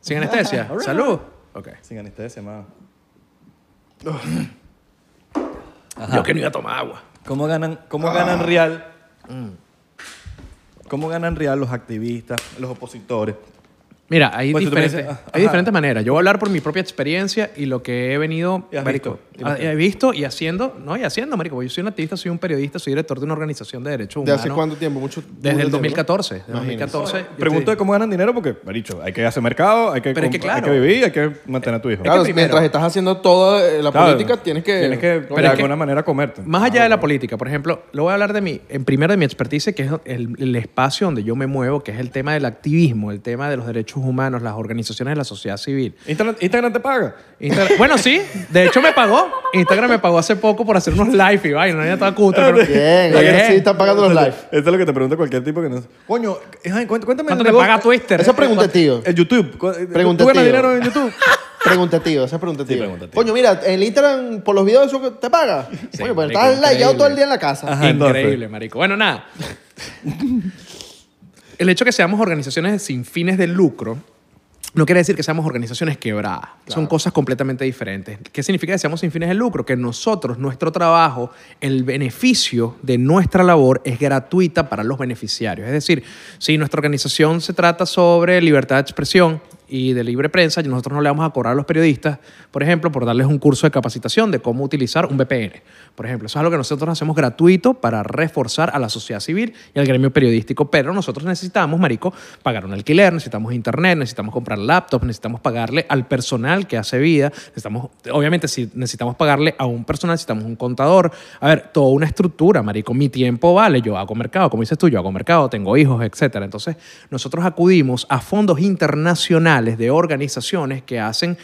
sin anestesia. Salud. Ok. Sin anestesia, más. Yo que no iba a tomar agua. ¿Cómo ganan, cómo ganan real? ¿Cómo ganan real los activistas, los opositores? Mira, hay, Pues diferentes, ah, hay diferentes maneras. Yo voy a hablar por mi propia experiencia y lo que he venido Y marico, visto, y ah, he visto y haciendo, no, y haciendo, marico. porque Yo soy un activista, soy un periodista, soy director de una organización de derechos ¿De humanos. hace cuánto tiempo? Mucho. Desde el tiempo, 2014. Desde Imagínate. 2014. yo Pregunto te- de cómo ganan dinero porque, me dicho, hay que hacer mercado, hay que, Pero es que comp- claro. hay que vivir, hay que mantener a tu hijo. Claro, primero- mientras estás haciendo toda eh, la Claro, política, tienes que. Tienes que, de es alguna manera, comerte. Más allá de la política, por ejemplo, lo voy a hablar de mi, en primero de mi expertise, que es el, el espacio donde yo me muevo, que es el tema del activismo, el tema de los derechos humanos, las organizaciones de la sociedad civil. Instagram, Instagram te paga. Instagram- bueno, sí, de hecho me pagó. Instagram me pagó hace poco por hacer unos live y vaina, ya estaba cutre. pero- Bien, sí están pagando los live. Esto es lo que te pregunta cualquier tipo que no... Coño, ay, cuént- cuéntame... ¿Cuánto te paga Twitter? Eso pregunté, tío. El YouTube. ¿Cu- Pregunta, ¿Tú ganas tío. dinero en YouTube? Preguntativa, esa es preguntativa. Sí, preguntativa. Coño, mira, el Instagram por los videos eso que te paga. Sí, Coño, pues marico, estás layado increíble. todo el día en la casa. Ajá, entonces. Increíble, marico. Bueno, nada. El hecho de que seamos organizaciones sin fines de lucro no quiere decir que seamos organizaciones quebradas. Son cosas completamente diferentes. ¿Qué significa que seamos sin fines de lucro? Que nosotros, nuestro trabajo, el beneficio de nuestra labor es gratuita para los beneficiarios. Es decir, si nuestra organización se trata sobre libertad de expresión y de libre prensa, nosotros no le vamos a cobrar a los periodistas, por ejemplo, por darles un curso de capacitación de cómo utilizar un VPN. Por ejemplo, eso es algo que nosotros hacemos gratuito para reforzar a la sociedad civil y al gremio periodístico, pero nosotros necesitamos, marico, pagar un alquiler, necesitamos internet, necesitamos comprar laptops, necesitamos pagarle al personal que hace vida, necesitamos, obviamente, si necesitamos pagarle a un personal, necesitamos un contador. A ver, toda una estructura, marico. Mi tiempo vale, yo hago mercado, como dices tú, yo hago mercado, tengo hijos, etcétera. Entonces, nosotros acudimos a fondos internacionales de organizaciones que hacen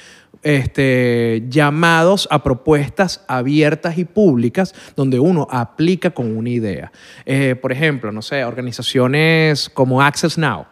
este, llamados a propuestas abiertas y públicas donde uno aplica con una idea. Eh, por ejemplo, no sé, organizaciones como Access Now,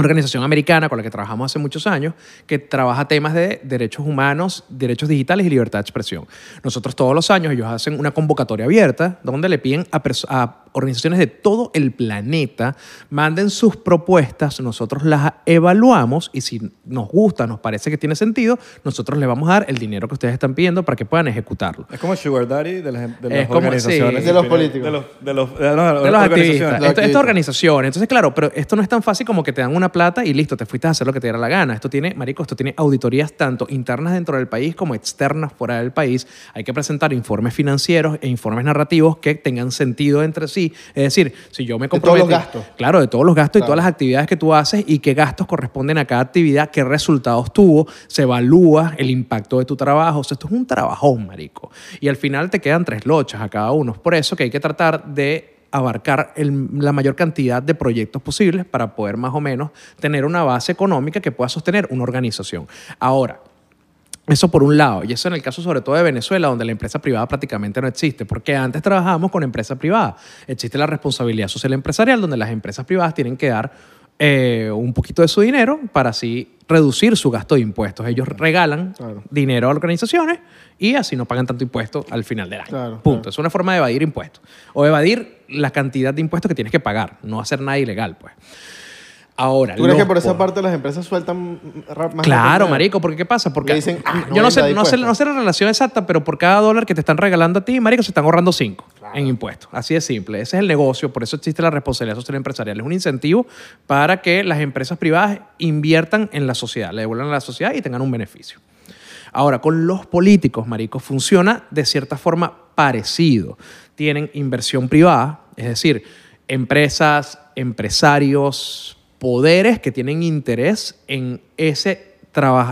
organización americana con la que trabajamos hace muchos años, que trabaja temas de derechos humanos, derechos digitales y libertad de expresión. Nosotros todos los años ellos hacen una convocatoria abierta donde le piden a, a organizaciones de todo el planeta manden sus propuestas, nosotros las evaluamos y si nos gusta, nos parece que tiene sentido, nosotros le vamos a dar el dinero que ustedes están pidiendo para que puedan ejecutarlo. Es como Sugar Daddy de las, de las como- organizaciones. sí. De los políticos. De los, de los, de los- de los activistas. organizaciones. Esto, activistas. estas organizaciones. Entonces, claro, pero esto no es tan fácil como que te dan una plata y listo, te fuiste a hacer lo que te diera la gana. Esto tiene, marico, esto tiene auditorías tanto internas dentro del país como externas fuera del país. Hay que presentar informes financieros e informes narrativos que tengan sentido entre sí. Es decir, si yo me De todos los comprometo... gastos. Claro, de todos los gastos y todas las actividades que tú haces y qué gastos corresponden a cada actividad, qué resultados tuvo, se evalúa el impacto de tu trabajo. O sea, esto es un trabajón, marico. Y al final te quedan tres lochas a cada uno. Es por eso que hay que tratar de abarcar la mayor cantidad de proyectos posibles para poder más o menos tener una base económica que pueda sostener una organización. Ahora, eso por un lado, y eso en el caso sobre todo de Venezuela, donde la empresa privada prácticamente no existe, porque antes trabajábamos con empresa privada. Existe la responsabilidad social empresarial, donde las empresas privadas tienen que dar eh, un poquito de su dinero para así reducir su gasto de impuestos. Ellos regalan Claro. dinero a organizaciones y así no pagan tanto impuesto al final del año. Claro, Punto. claro. Es una forma de evadir impuestos. O evadir la cantidad de impuestos que tienes que pagar, no hacer nada ilegal, pues. Ahora, ¿Tú crees que por esa parte las empresas sueltan ra- más Claro, rápido? marico, porque ¿qué pasa? Porque dicen, ah, yo no sé, no sé la relación exacta, pero por cada dólar que te están regalando a ti, marico, se están ahorrando cinco en impuestos. Así de simple. Ese es el negocio, por eso existe la responsabilidad social empresarial. Es un incentivo para que las empresas privadas inviertan en la sociedad, le devuelvan a la sociedad y tengan un beneficio. Ahora, con los políticos, marico, funciona de cierta forma parecido. Tienen inversión privada, es decir, empresas, empresarios, poderes que tienen interés en ese,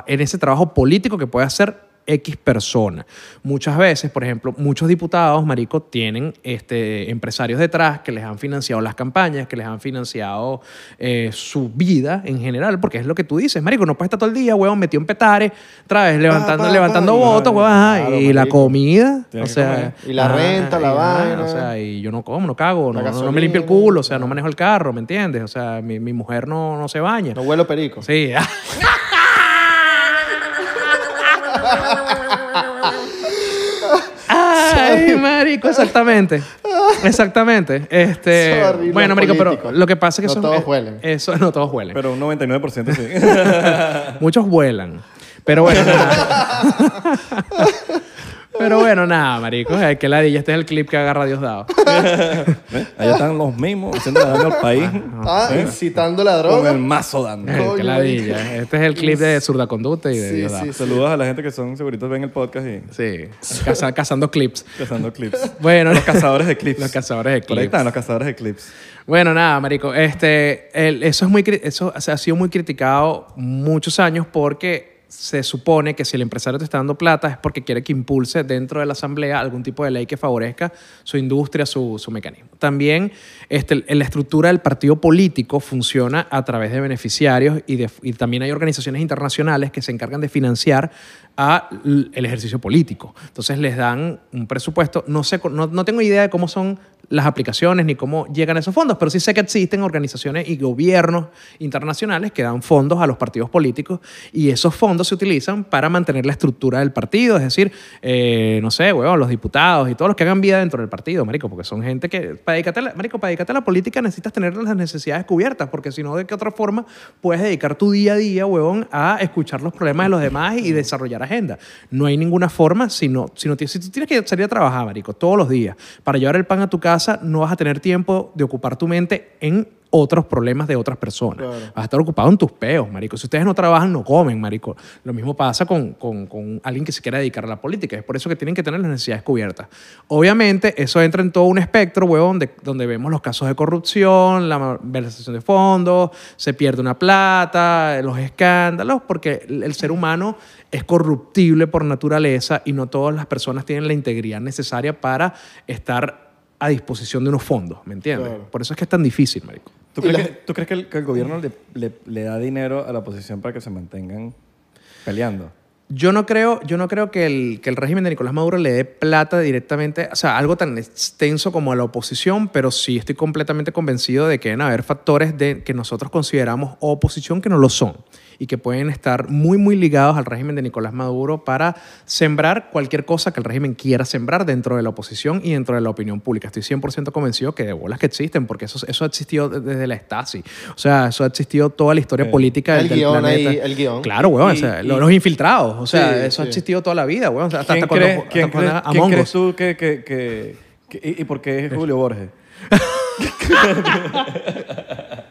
en ese trabajo político que puede hacer X persona. Muchas veces, por ejemplo, muchos diputados, marico, tienen este, empresarios detrás que les han financiado las campañas, que les han financiado eh, su vida en general, porque es lo que tú dices, marico, no puedes estar todo el día, huevón, metido en petare, otra vez levantando, pa, levantando pa, votos, huevón, ajá, claro, y la comida, Tienes o sea... Y la renta, la y, vaina. O sea, y yo no como, no cago, no, no- me limpio el culo, o sea, no manejo el carro, ¿me entiendes? O sea, mi, mi mujer no, no se baña. No huelo perico. Sí. marico, exactamente. Exactamente. Este, Sorry, bueno, marico, pero políticos. lo que pasa es que No son- todos eh, huelen. Eso, no todos huelen. Pero un 99% sí. Muchos vuelan. Pero bueno, nada. Pero bueno, nada, marico. Ay, que ladilla. Este es el clip que agarra Diosdado. Allá están los mismos haciendo daño al país. Ah, ¿Eh? incitando la Con droga. el mazo dando. Coño, que ladilla. Este es el clip de Zurda Conducta y de Sí, Diosdado. sí, Saludos a la gente que son seguritos ven el podcast y Sí, caza- cazando clips. cazando clips. Bueno, Los cazadores de clips. Los cazadores de Por ahí clips. están los cazadores de clips. Bueno, nada, marico. Este, el- eso es muy, eso o sea, ha sido muy criticado muchos años porque se supone que si el empresario te está dando plata es porque quiere que impulse dentro de la asamblea algún tipo de ley que favorezca su industria, su, su mecanismo. También este, la estructura del partido político funciona a través de beneficiarios y, también hay organizaciones internacionales que se encargan de financiar a el ejercicio político. Entonces les dan un presupuesto. No, sé, no, no tengo idea de cómo son las aplicaciones ni cómo llegan esos fondos, pero sí sé que existen organizaciones y gobiernos internacionales que dan fondos a los partidos políticos y esos fondos cuando se utilizan para mantener la estructura del partido, es decir, eh, no sé, huevón, los diputados y todos los que hagan vida dentro del partido, marico, porque son gente que, para dedicarte marico, para dedicarte a la política necesitas tener las necesidades cubiertas, porque si no, ¿de qué otra forma puedes dedicar tu día a día, huevón, a escuchar los problemas de los demás y desarrollar agenda? No hay ninguna forma, si, no, si tú tienes que salir a trabajar, marico, todos los días, para llevar el pan a tu casa, no vas a tener tiempo de ocupar tu mente en otros problemas de otras personas. Claro. Vas a estar ocupado en tus peos, marico. Si ustedes no trabajan, no comen, marico. Lo mismo pasa con, con- con alguien que se quiera dedicar a la política. Es por eso que tienen que tener las necesidades cubiertas. Obviamente, eso entra en todo un espectro, huevón, de- donde vemos los casos de corrupción, la malversación de fondos, se pierde una plata, los escándalos, porque el el ser humano es corruptible por naturaleza y no todas las personas tienen la integridad necesaria para estar a disposición de unos fondos, ¿me entiendes? Claro. Por eso es que es tan difícil, marico. ¿Tú crees, la- que, tú crees que el, que el gobierno le, le- le da dinero a la oposición para que se mantengan peleando? Yo no creo, yo no creo que, el, que el régimen de Nicolás Maduro le dé plata directamente, o sea, algo tan extenso como a la oposición, pero sí estoy completamente convencido de que deben haber factores de, que nosotros consideramos oposición que no lo son y que pueden estar muy, muy ligados al régimen de Nicolás Maduro para sembrar cualquier cosa que el régimen quiera sembrar dentro de la oposición y dentro de la opinión pública. Estoy 100% convencido que de bolas que existen, porque eso, eso ha existido desde la Stasi. O sea, eso ha existido toda la historia Sí. política del, El del guion planeta. ahí, el guion. Claro, weón. Y- o sea, y- lo- los infiltrados. O sea, Sí, eso ha sí. existido toda la vida, weón. O sea, hasta, ¿Quién, hasta cuando, crees, hasta quién cuando crees- era quién crees tú que... que, que- que- y, y por qué es Julio Borges?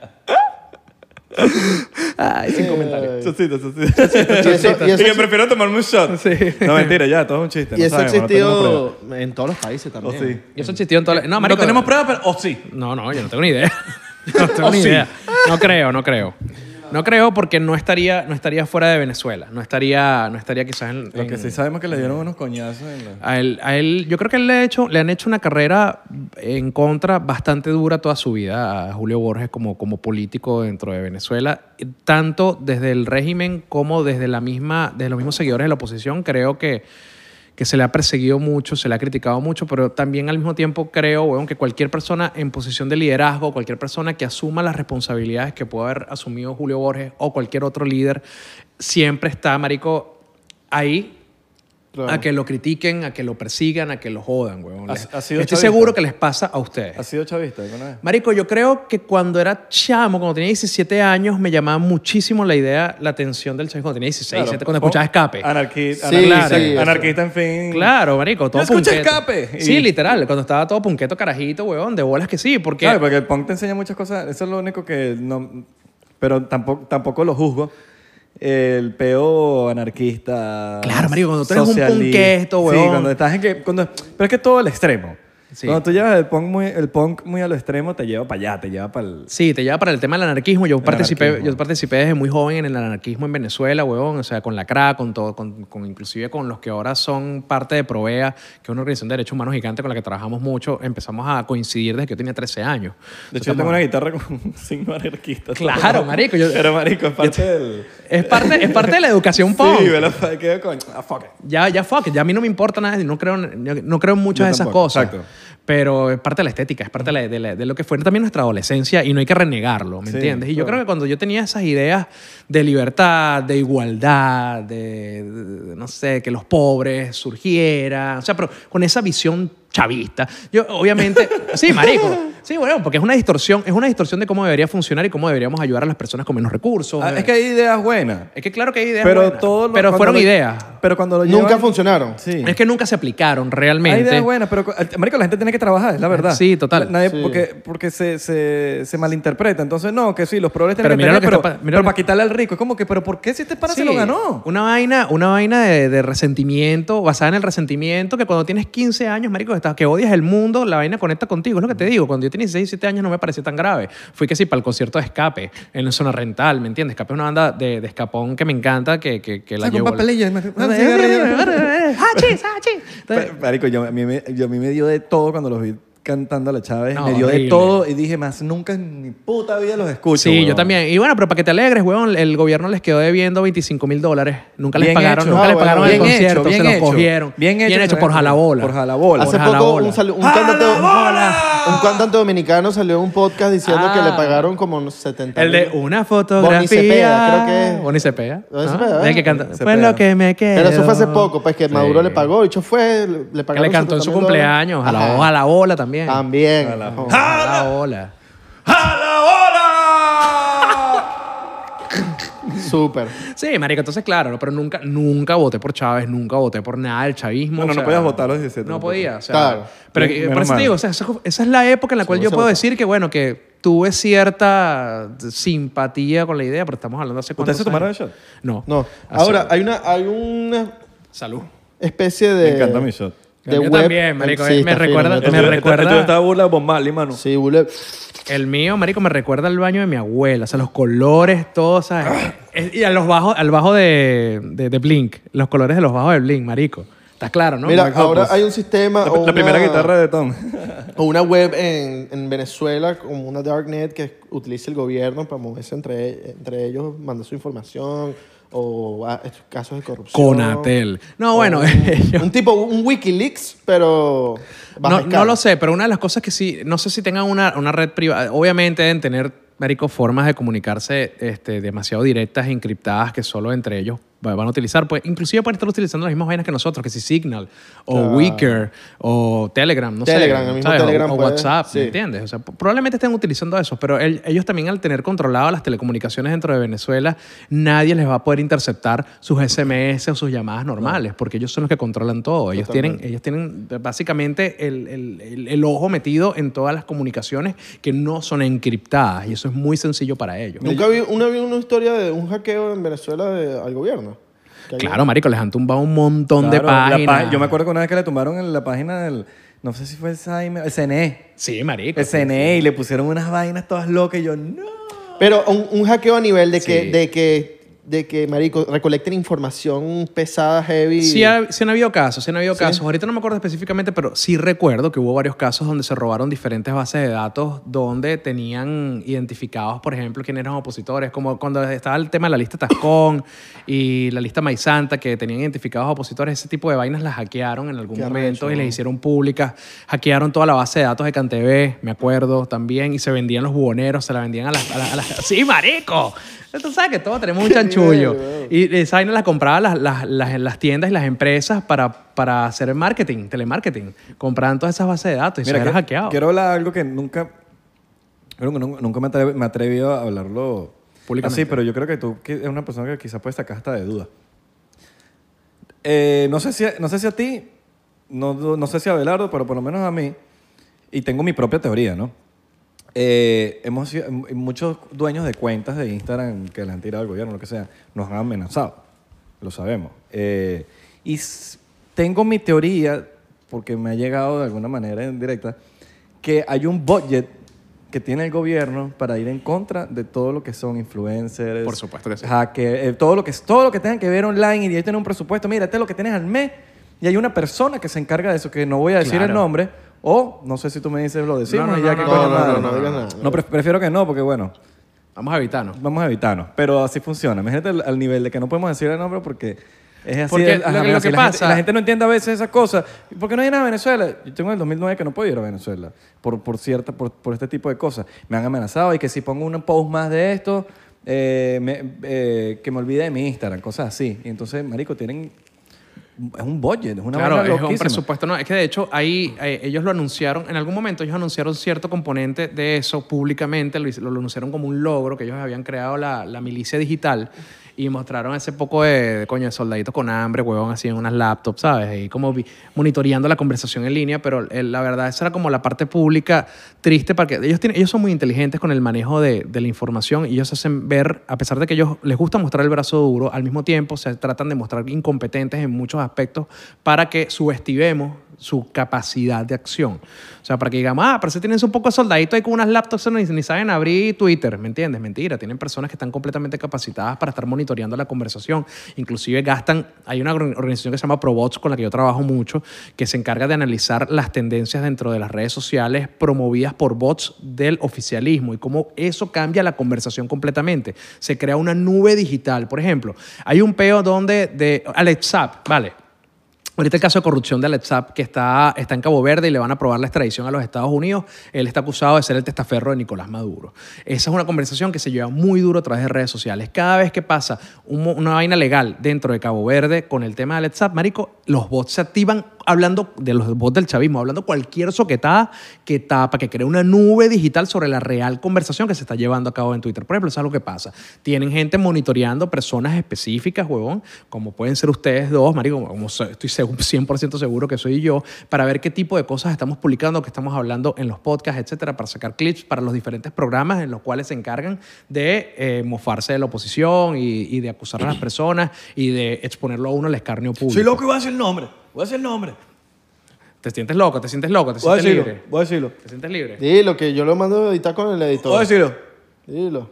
Ay, sin comentarios. Chocito, chocito. Y eso- y eso que exi- prefiero tomarme un shot. No, mentira, ya, todo es un chiste. Y no eso sabemos, no tenemos existido en todos los países también. O sí. Y eso existió en toda la... No, No, marico, tenemos pruebas, pero... O sí. No, no, yo no tengo ni idea. no tengo ¿O ni sí? idea. No creo, no creo. No creo porque no estaría, no estaría fuera de Venezuela. No estaría, no estaría quizás en... Lo que en- sí sabemos que le dieron unos coñazos en la... A él, a él, yo creo que él le, ha hecho, le han hecho una carrera en contra bastante dura toda su vida a Julio Borges como, como político dentro de Venezuela, tanto desde el régimen como desde, la misma, desde los mismos seguidores de la oposición. Creo que, que se le ha perseguido mucho, se le ha criticado mucho, pero también al mismo tiempo creo weón, que cualquier persona en posición de liderazgo, cualquier persona que asuma las responsabilidades que puede haber asumido Julio Borges o cualquier otro líder, siempre está, Marico, ahí Claro. a que lo critiquen, a que lo persigan, a que lo jodan, weón. ¿Has- Les- has sido Estoy chavista? seguro que les pasa a ustedes. ¿Has sido chavista alguna vez? Marico, yo creo que cuando era chamo, cuando tenía 17 años, me llamaba muchísimo la idea, la atención del chavo. Cuando tenía 16, Claro. 17, cuando escuchaba escape. Anarqui- Sí, anarquista, sí, anarquista, en fin. Claro, marico, todo punqueto. escape. Y- Sí, literal, cuando estaba todo punqueto carajito, weón, de bolas que sí, porque... Claro, porque el punk te enseña muchas cosas. Eso es lo único que no... Pero tampoco, tampoco lo juzgo. El peo anarquista. Claro, marico, cuando tú eres un socialista. Sí, huevón. cuando estás en que... Cuando, pero es que todo el extremo. Sí. Cuando tú llevas el punk, muy, el punk muy a lo extremo, te lleva para allá, te lleva para el... Sí, te lleva para el tema del anarquismo. Yo participé, anarquismo. yo participé desde muy joven en el anarquismo en Venezuela, huevón. O sea, con la CRA, con todo, con, con- inclusive con los que ahora son parte de Provea, que es una organización de derechos humanos gigante con la que trabajamos mucho. Empezamos a coincidir desde que yo tenía 13 años. De hecho, yo tengo una guitarra con un signo anarquista. Claro, marico, yo- Pero, marico, es parte del... Es parte, es parte de la educación punk. Sí, me lo quedé con... Ah, fuck it. Ya, ya fuck it, ya a mí no me importa nada, no creo, no creo en muchas Yo de esas tampoco, cosas. exacto. Pero es parte de la estética, es parte de, la- de la- de lo que fue también nuestra adolescencia y no hay que renegarlo, ¿me Sí, entiendes? Y yo claro. creo que cuando yo tenía esas ideas de libertad, de igualdad, de, de- no sé, que los pobres surgieran, o sea, pero con esa visión chavista, yo obviamente, sí, marico, sí, bueno, porque es una distorsión, es una distorsión de cómo debería funcionar y cómo deberíamos ayudar a las personas con menos recursos. Ah, es que hay ideas buenas. Es que claro que hay ideas Pero buenas, todo lo- pero fueron lo- ideas. Pero cuando lo Nunca llevan- funcionaron. Sí. Es que nunca se aplicaron Hay realmente. ideas buenas, pero marico, la gente tiene que trabajar, es la verdad. Sí, total. Nadie, Sí. Porque, porque se, se, se malinterpreta. Entonces, no, que sí, los progres tienen Pero que mira tener, lo que pero, está pa- mira pero lo para que- quitarle al rico. Es como que, pero ¿por qué si este para se Sí, lo ganó? Una vaina, una vaina de, de resentimiento, basada en el resentimiento, que cuando tienes 15 años, marico, que odias el mundo, la vaina conecta contigo. Es lo que te digo. Cuando yo tenía 16, 17 años no me parecía tan grave. Fui que sí para el concierto de Escape, en la zona rental, ¿me entiendes? Escape es una banda de, de escapón que me encanta, que, que, que la llevo... Marico, yo, a, mí me, yo a mí me dio de todo cuando los vi cantando a la Chávez. No, me dio de todo y dije, más nunca en mi puta vida los escucho. Sí, yo weón". también. Y bueno, pero para que te alegres, weón, el gobierno les quedó debiendo 25 mil dólares. Nunca les Bien pagaron, hecho. nunca Ah, les bueno, pagaron el bien hecho, concierto, bien se los hecho. cogieron. Bien hecho, por jalabola. por jalabola. Hace Por poco un, un cantante, un cantante dominicano salió en un podcast diciendo Ah. que le pagaron como unos 70 El de una fotografía. Bonnie Cepeda, creo que es. Bonnie Cepeda. Bonnie ¿no? Cepeda, El que canta. Cepeda. Pues lo que me queda. Pero eso fue hace poco, pues que Maduro le pagó. Y hecho fue, le, Que pagaron le cantó en su 70.000 dólares. cumpleaños. A la, Ajá. a la bola también. También. A la- Ojo. A la bola. Súper. Sí, marico, entonces claro, ¿no? pero nunca, nunca voté por Chávez, nunca voté por nada del chavismo. Bueno, o no sea, podías votar a los 17 No tampoco. podía, o sea. Claro. Pero que- por menos eso te mal. digo, o sea, esa, esa es la época en la cual yo puedo decir que, bueno, que tuve cierta simpatía con la idea, pero estamos hablando hace cuántos ¿Ustedes se tomaron el años? shot? No. No. Hace- Ahora, hay una, hay una Salud. especie de. Me encanta mi shot. De El mío web. también, marico, Sí, me fino, recuerda- me recuerda- Esto estaba burla de Bob Marley, mano. Sí, bule. El mío, marico, me recuerda al baño de mi abuela. O sea, los colores, todo, ¿sabes? Es- y a los bajos, al bajo de, de, de Blink. Los colores de los bajos de Blink, marico. Está claro, ¿no? Mira, ahora Hoppus. hay un sistema. La, o la primera guitarra de Tom. O una web en, en Venezuela, como una darknet que utiliza el gobierno para moverse entre, entre ellos, mandar su información o ah, estos casos de corrupción. Conatel. No, bueno, un, ellos- un tipo, un Wikileaks, pero. baja No, escala. no lo sé, pero una de las cosas que sí, no sé si tengan una, una red privada, obviamente deben tener, marico, formas de comunicarse este, demasiado directas e encriptadas que solo entre ellos van a utilizar. Pues, inclusive pueden estar utilizando las mismas vainas que nosotros, que si Signal, o Claro. Wicker, o Telegram, no Telegram, sé. el mismo Telegram o, WhatsApp, sí. ¿me entiendes? O sea, probablemente estén utilizando eso, pero el- ellos también al tener controlado las telecomunicaciones dentro de Venezuela, nadie les va a poder interceptar sus SMS o sus llamadas normales, porque ellos son los que controlan todo. Ellos tienen, ellos tienen básicamente el, el- el- el ojo metido en todas las comunicaciones que no son encriptadas y eso es muy sencillo para ellos. Nunca vi una, vi una historia de un hackeo en Venezuela de- al gobierno. Claro, marico, les han tumbado un montón de Claro, la páginas. pa- yo me acuerdo que una vez que le tumbaron en la página del. No sé si fue el CNE, el CNE. Sí, marico. El CNE y le pusieron unas vainas todas locas y yo, no. Pero un, un hackeo a nivel de que, Sí. de que, de que, marico, recolecten información pesada, heavy. Sí, ha- sí han habido casos, sí han habido casos. Ahorita no me acuerdo específicamente, pero sí recuerdo que hubo varios casos donde se robaron diferentes bases de datos donde tenían identificados, por ejemplo, quiénes eran opositores, como cuando estaba el tema de la lista Tascón y la lista Maizanta, que tenían identificados opositores, ese tipo de vainas las hackearon en algún momento y les hicieron públicas. Hackearon toda la base de datos de CanTV, me acuerdo también, y se vendían los buhoneros, se la vendían a las... a las- a las- ¡Sí, marico! Tú sabes que todos tenemos un chanchullo. Y esa vaina la compraban las, las, las, las tiendas y las empresas para, para hacer marketing, telemarketing. Compraban todas esas bases de datos y Mira, se que- hackeado. quiero hablar de algo que nunca. Creo que nunca, nunca me, atrevo, me he atrevido a hablarlo Públicamente. así, pero yo creo que tú que eres una persona que quizás puede sacar hasta de duda. Eh, no, sé si, no sé si a ti, no, no sé si a Abelardo, pero por lo menos a mí, y tengo mi propia teoría, ¿no? Eh, hemos sido- m- muchos dueños de cuentas de Instagram que le han tirado al gobierno, lo que sea, nos han amenazado. Lo sabemos. Eh, y tengo mi teoría, porque me ha llegado de alguna manera indirecta, que hay un budget que tiene el gobierno para ir en contra de todo lo que son influencers, Por supuesto que sí. hackers, eh, todo lo que todo lo que tengan que ver online y ahí tienen un presupuesto. Mira, este es lo que tienes al mes y hay una persona que se encarga de eso que no voy a decir Claro. el nombre o no sé si tú me dices lo decimos No, no, y ya no, que no, coño no, no, madre. no, digas nada. No, pre- prefiero que no porque bueno, Vamos a evitarnos. vamos a evitarnos, pero así funciona. Imagínate al, al nivel de que no podemos decir el nombre porque es así. Porque el- lo ajá, que- mira, lo si que la gente- pasa- la gente no entiende a veces esas cosas. ¿Por qué no hay nada en Venezuela? Yo tengo en el 2009 que no puedo ir a Venezuela por, por, cierta, por, por este tipo de cosas. Me han amenazado y que si pongo un post más de esto, eh, me- eh, que me olvide de mi Instagram, cosas así. Y entonces, marico, tienen... Es un budget, es una claro, es un presupuesto. No, es que de hecho ahí eh, ellos lo anunciaron, en algún momento ellos anunciaron cierto componente de eso públicamente, lo, lo anunciaron como un logro que ellos habían creado la, la milicia digital y mostraron ese poco de, coño, de soldaditos con hambre, huevón, así en unas laptops, ¿sabes? Y como vi- monitoreando la conversación en línea, pero eh, la verdad esa era como la parte pública triste porque ellos, tienen, ellos son muy inteligentes con el manejo de, de la información y ellos hacen ver, a pesar de que ellos les gusta mostrar el brazo duro, al mismo tiempo se tratan de mostrar incompetentes en muchos aspectos para que subestimemos su capacidad de acción. O sea, para que digamos, ah, pero se tienen un poco soldadito ahí con unas laptops ni, ni saben abrir Twitter, ¿me entiendes? Mentira, tienen personas que están completamente capacitadas para estar monitoreando la conversación. Inclusive gastan, hay una or- organización que se llama Probots con la que yo trabajo mucho, que se encarga de analizar las tendencias dentro de las redes sociales promovidas por bots del oficialismo y cómo eso cambia la conversación completamente. Se crea una nube digital. Por ejemplo, hay un peo donde de Alex vale. Ahorita el caso de corrupción de Alex que está, está en Cabo Verde y le van a aprobar la extradición a los Estados Unidos. Él está acusado de ser el testaferro de Nicolás Maduro. Esa es una conversación que se lleva muy duro a través de redes sociales. Cada vez que pasa una vaina legal dentro de Cabo Verde con el tema de Alex marico, los bots se activan hablando de los bots del chavismo, hablando cualquier soquetada que tapa, que crea una nube digital sobre la real conversación que se está llevando a cabo en Twitter. Por ejemplo, eso es lo que pasa. Tienen gente monitoreando personas específicas, huevón, como pueden ser ustedes dos, marico, como estoy segu- 100% seguro que soy yo, para ver qué tipo de cosas estamos publicando, que estamos hablando en los podcasts, etcétera, para sacar clips para los diferentes programas en los cuales se encargan de eh, mofarse de la oposición y, y de acusar a las personas y de exponerlo a uno al escarnio público. Soy loco y voy a decir el nombre. Voy a decir el nombre. Te sientes loco, te sientes loco, te Voy a sientes decirlo. libre. Voy a decirlo. Te sientes libre. Dilo, que yo lo mando a editar con el editor. Voy a decirlo. Dilo.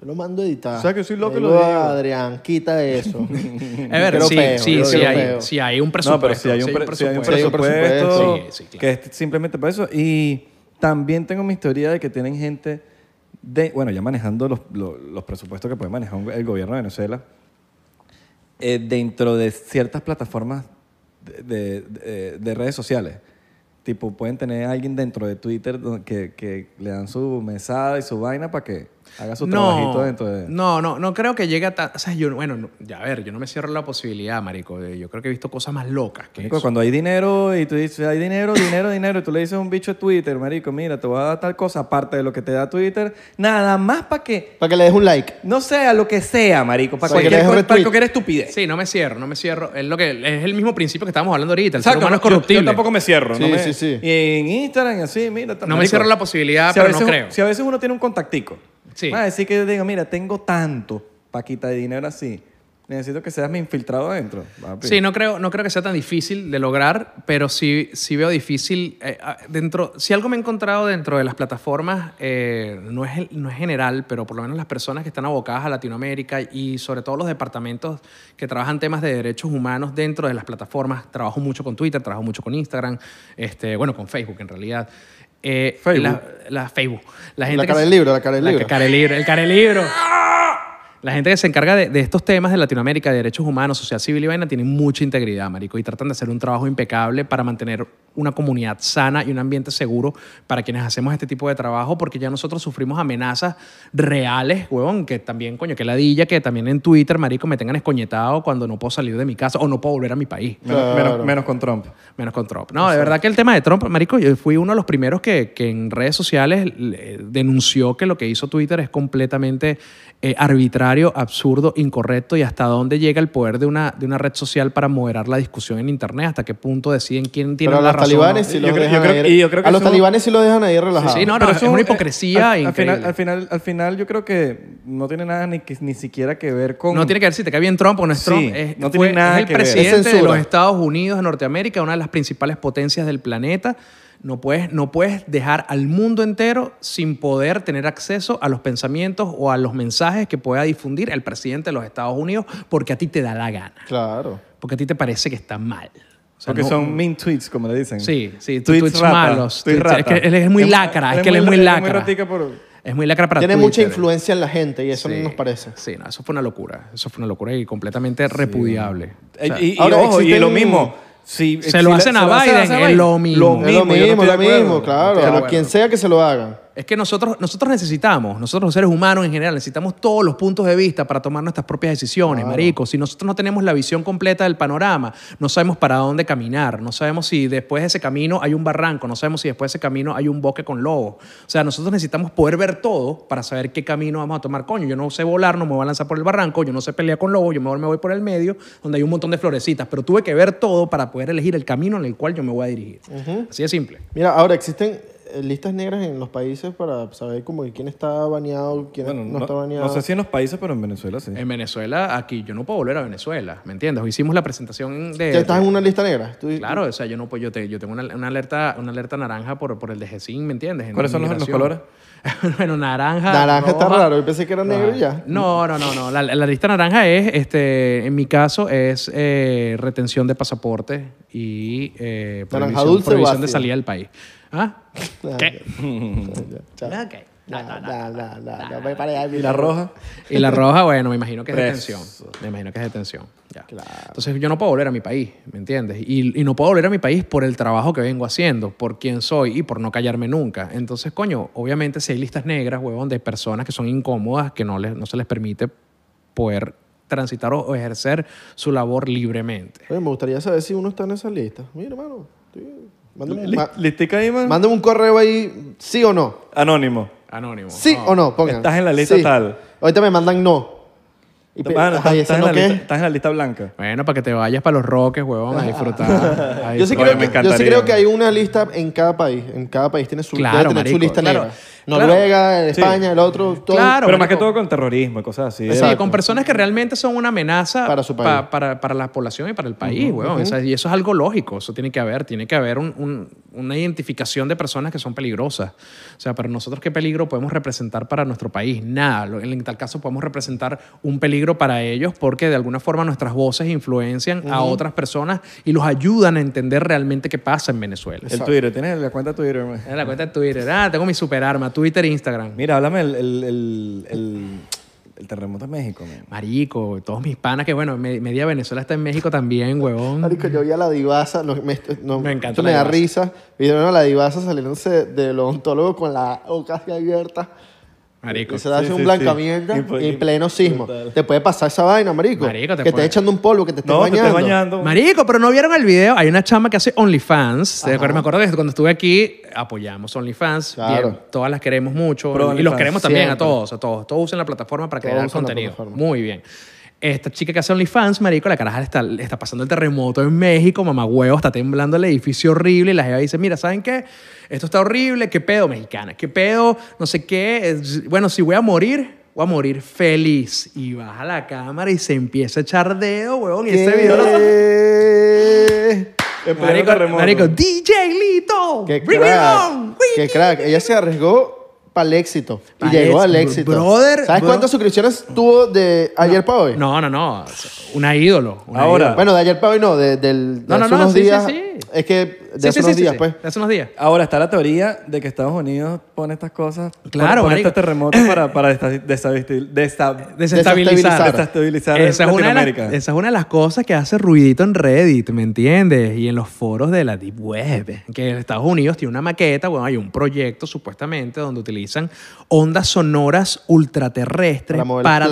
Yo lo mando a editar. O sea, que soy loco y lo digo. Adrián, quita eso. Es verdad, sí, peo, sí, sí hay, sí hay un No, presupuesto. pero si hay un, sí pre- sí hay un Sí hay un presupuesto, presupuesto. Sí, sí, claro. que es simplemente para eso. Y también tengo mis teorías de que tienen gente, de, bueno, ya manejando los, los- los presupuestos que puede manejar un- el gobierno de Venezuela, eh, dentro de ciertas plataformas de, de- de- de redes sociales. Tipo, pueden tener a alguien dentro de Twitter que, que le dan su mesada y su vaina para que haga su trabajito No, dentro de... no, no, no creo que llegue a tan... O sea, yo, bueno, no- ya a ver, yo no me cierro la posibilidad, marico. de- Yo creo que he visto cosas más locas que Marico, eso. cuando hay dinero y tú dices, hay dinero, dinero, dinero, y tú le dices a un bicho de Twitter, marico, mira, te voy a dar tal cosa aparte de lo que te da Twitter, nada más para que, Para que le des un like. no sea lo que sea, marico, para Para que cualquier, le para cualquier estupidez. Sí, no me cierro, no me cierro. Es, lo que, es el mismo principio que estábamos hablando ahorita. El Exacto, ser humano es corruptible. Yo, tampoco me cierro. Sí, no me- sí, sí. Y en Instagram y así, mira. No me cierro la posibilidad, si pero no creo. Si a veces uno tiene un contactico, Sí. va a decir que yo digo, mira, tengo tanto paquita de dinero así, necesito que seas mi infiltrado adentro. papi. Sí, no creo, no creo que sea tan difícil de lograr, pero sí, sí veo difícil. eh, ah, dentro, si algo me he encontrado dentro de las plataformas, eh, no, es, no es general, pero por lo menos las personas que están abocadas a Latinoamérica y sobre todo los departamentos que trabajan temas de derechos humanos dentro de las plataformas, trabajo mucho con Twitter, trabajo mucho con Instagram, este, bueno, con Facebook en realidad. Eh, Facebook. La, la Facebook. La, La que cara del libro, la cara del la libro. cara del libro, el cara del libro. La gente que se encarga de, de estos temas de Latinoamérica, de derechos humanos, sociedad civil y vaina, tiene mucha integridad, marico, y tratan de hacer un trabajo impecable para mantener una comunidad sana y un ambiente seguro para quienes hacemos este tipo de trabajo, porque ya nosotros sufrimos amenazas reales, huevón, que también, coño, que ladilla, que también en Twitter, marico, me tengan escoñetado cuando no puedo salir de mi casa o no puedo volver a mi país. Menos, Claro. menos- menos con Trump. Menos con Trump. No, de verdad que el tema de Trump, marico, yo fui uno de los primeros que, que en redes sociales le- denunció que lo que hizo Twitter es completamente eh, arbitrario, absurdo, incorrecto y hasta dónde llega el poder de una, de una red social para moderar la discusión en Internet, hasta qué punto deciden quién tiene Pero la razón. Talibanes ¿no? sí los dejan ahí. a los talibanes sí los dejan ahí relajados. Sí, no, Pero es una eh, hipocresía al, al increíble. final, al, final, al final yo creo que no tiene nada ni, que- ni siquiera que ver con... No tiene que ver si te cae bien Trump o no es Sí, Trump. Es, no fue- tiene nada es el que ver. presidente Es de los Estados Unidos de Norteamérica, una de las principales potencias del planeta. No puedes, no puedes dejar al mundo entero sin poder tener acceso a los pensamientos o a los mensajes que pueda difundir el presidente de los Estados Unidos porque a ti te da la gana. Claro. Porque a ti te parece que está mal. O sea, Porque no- son mean tweets, como le dicen. Sí, sí, tweets, tweets rata, malos. tweets Tweets- es que él es muy lacra, es que él es muy ra- lacra. Es muy lacra para Tiene Twitter. mucha influencia en la gente y eso Sí, no nos parece. Sí, no, eso fue una locura. Eso fue una locura y completamente repudiable. O sea, y, y- y ahora ojo, y existen- lo mismo. Si, Se lo hacen a se lo hacen Biden, es lo mismo. Lo mismo, no lo mismo, claro. De A quien sea que se lo hagan. Es que nosotros, nosotros necesitamos, nosotros los seres humanos en general, necesitamos todos los puntos de vista para tomar nuestras propias decisiones, marico. Si nosotros no tenemos la visión completa del panorama, no sabemos para dónde caminar, no sabemos si después de ese camino hay un barranco, no sabemos si después de ese camino hay un bosque con lobos. O sea, nosotros necesitamos poder ver todo para saber qué camino vamos a tomar. Coño, yo no sé volar, no me voy a lanzar por el barranco, yo no sé pelear con lobos, yo mejor me voy por el medio, donde hay un montón de florecitas, pero tuve que ver todo para poder elegir el camino en el cual yo me voy a dirigir. Así de simple. Mira, ahora existen listas negras en los países para saber como quién está baneado, quién Bueno, no, no, está baneado. no sé si en los países, pero en Venezuela sí. En Venezuela, aquí, yo no puedo volver a Venezuela, ¿me entiendes? Hicimos la presentación de... ¿Ya estás en una lista negra? ¿Tú- Claro, o sea, yo no puedo, yo, te- yo tengo una, una alerta, una alerta naranja por, por el de GESIN, ¿me entiendes? En ¿Cuáles son los, los colores? bueno, naranja. Naranja está raro. Yo pensé que era negro y ya. No, no, no, no. La, la lista naranja es, este, en mi caso, es eh, retención de pasaporte y eh, ¿Naranja prohibición, dulce prohibición de salida del país. ¿Ah? ¿Qué? Chao. Ok. No, no, no, no, no, me parece- ¿Y la roja? Y la roja, bueno, me imagino que es Preso. detención. Me imagino que es detención. Ya. Claro. Entonces yo no puedo volver a mi país, ¿me entiendes? Y, y no puedo volver a mi país por el trabajo que vengo haciendo, por quién soy y por no callarme nunca. Entonces, coño, obviamente si hay listas negras, huevón, de personas que son incómodas, que no, les, no se les permite poder transitar o, o ejercer su labor libremente. Oye, me gustaría saber si uno está en esa lista. Mira, hermano. sí. Mándame, ma- ¿Listica ahí, man? mándame un correo ahí, sí o no. Anónimo. Anónimo. Sí No. o no, pongan. Estás en la lista Sí. tal. Ahorita me mandan no. Y pe- Mano, ajá, ¿y estás, ese estás en no la qué? lista, estás en la lista blanca. Bueno, para que te vayas para los roques, huevón, a disfrutar. a Yo sí, disfrutar. creo me que, yo sí encantaría. creo que hay una lista en cada país. En cada país tiene su, Claro, debe tener su marico, lista claro. negra. Noruega, España, el otro. Todo. Claro. Pero más que todo con terrorismo y cosas así. Sí, con personas que realmente son una amenaza Para su país. pa- para, para la población y para el país, weón. O sea, y eso es algo lógico, eso tiene que haber, tiene que haber un- un- una identificación de personas que son peligrosas. O sea, para nosotros, ¿qué peligro podemos representar para nuestro país? Nada. En tal caso, podemos representar un peligro para ellos porque de alguna forma nuestras voces influencian a otras personas y los ayudan a entender realmente qué pasa en Venezuela. El Twitter, ¿tienes la cuenta de Twitter? man? La cuenta de Twitter. Ah, tengo mi superarma, Twitter e Instagram. Mira, háblame el, el, el, el, el terremoto de México, man. Marico, todos mis panas que, bueno, me- media Venezuela está en México también, huevón. Marico, yo vi a la divasa, no, me, no- Me encanta esto la me da divasa. risa. Vieron a la divasa saliéndose del odontólogo con la boca así abierta. Marico. Y se hace Sí, un sí, blancamiento sí. Pues- en pleno sismo. brutal. Te puede pasar esa vaina, marico. Marico, te que estés echando un polvo, que te estés No, te bañando. Marico, pero no vieron el video. Hay una chama que hace OnlyFans. Me acuerdo que cuando estuve aquí apoyamos OnlyFans. Claro. Bien, todas las queremos mucho. Pro y los queremos también a todos, a todos. Todos usen la plataforma para Todos crear contenido. Muy bien. Esta chica que hace OnlyFans, marico, la caraja está, está pasando el terremoto en México, mamá huevo, está temblando el edificio horrible y la jeva dice, mira, ¿saben qué? Esto está horrible, ¿qué pedo, mexicana? ¿Qué pedo? No sé qué. Bueno, si voy a morir, voy a morir feliz. Y baja la cámara y se empieza a echar dedo, huevón. Y ese video... ¿Qué? En pleno Marico, terremoto. marico, DJ Lito, Qué bring it crack. on. Qué crack. Ella se arriesgó para el éxito. Y Pa'l llegó al éxito. Brother, ¿Sabes bro- cuántas suscripciones tuvo de ayer para hoy? No, no, no. Una ídolo. una Ahora. ídolo. Bueno, de ayer para hoy no, de, del, de No, no, hace no, unos sí, sí, días. sí. Es que de Sí, hace sí, unos sí, días, sí, pues. de Hace unos días. Ahora está la teoría de que Estados Unidos pone estas cosas, Claro, pone, pone marico. estos terremotos para, para desta- destabil- desta- Desestabilizar. desestabilizar Esa es, una de las, Latinoamérica. esa es una de las cosas que hace ruidito en Reddit, ¿me entiendes? Y en los foros de la Deep Web. Que en Estados Unidos tiene una maqueta, bueno, hay un proyecto supuestamente donde utilizan ondas sonoras ultraterrestres Para mover para,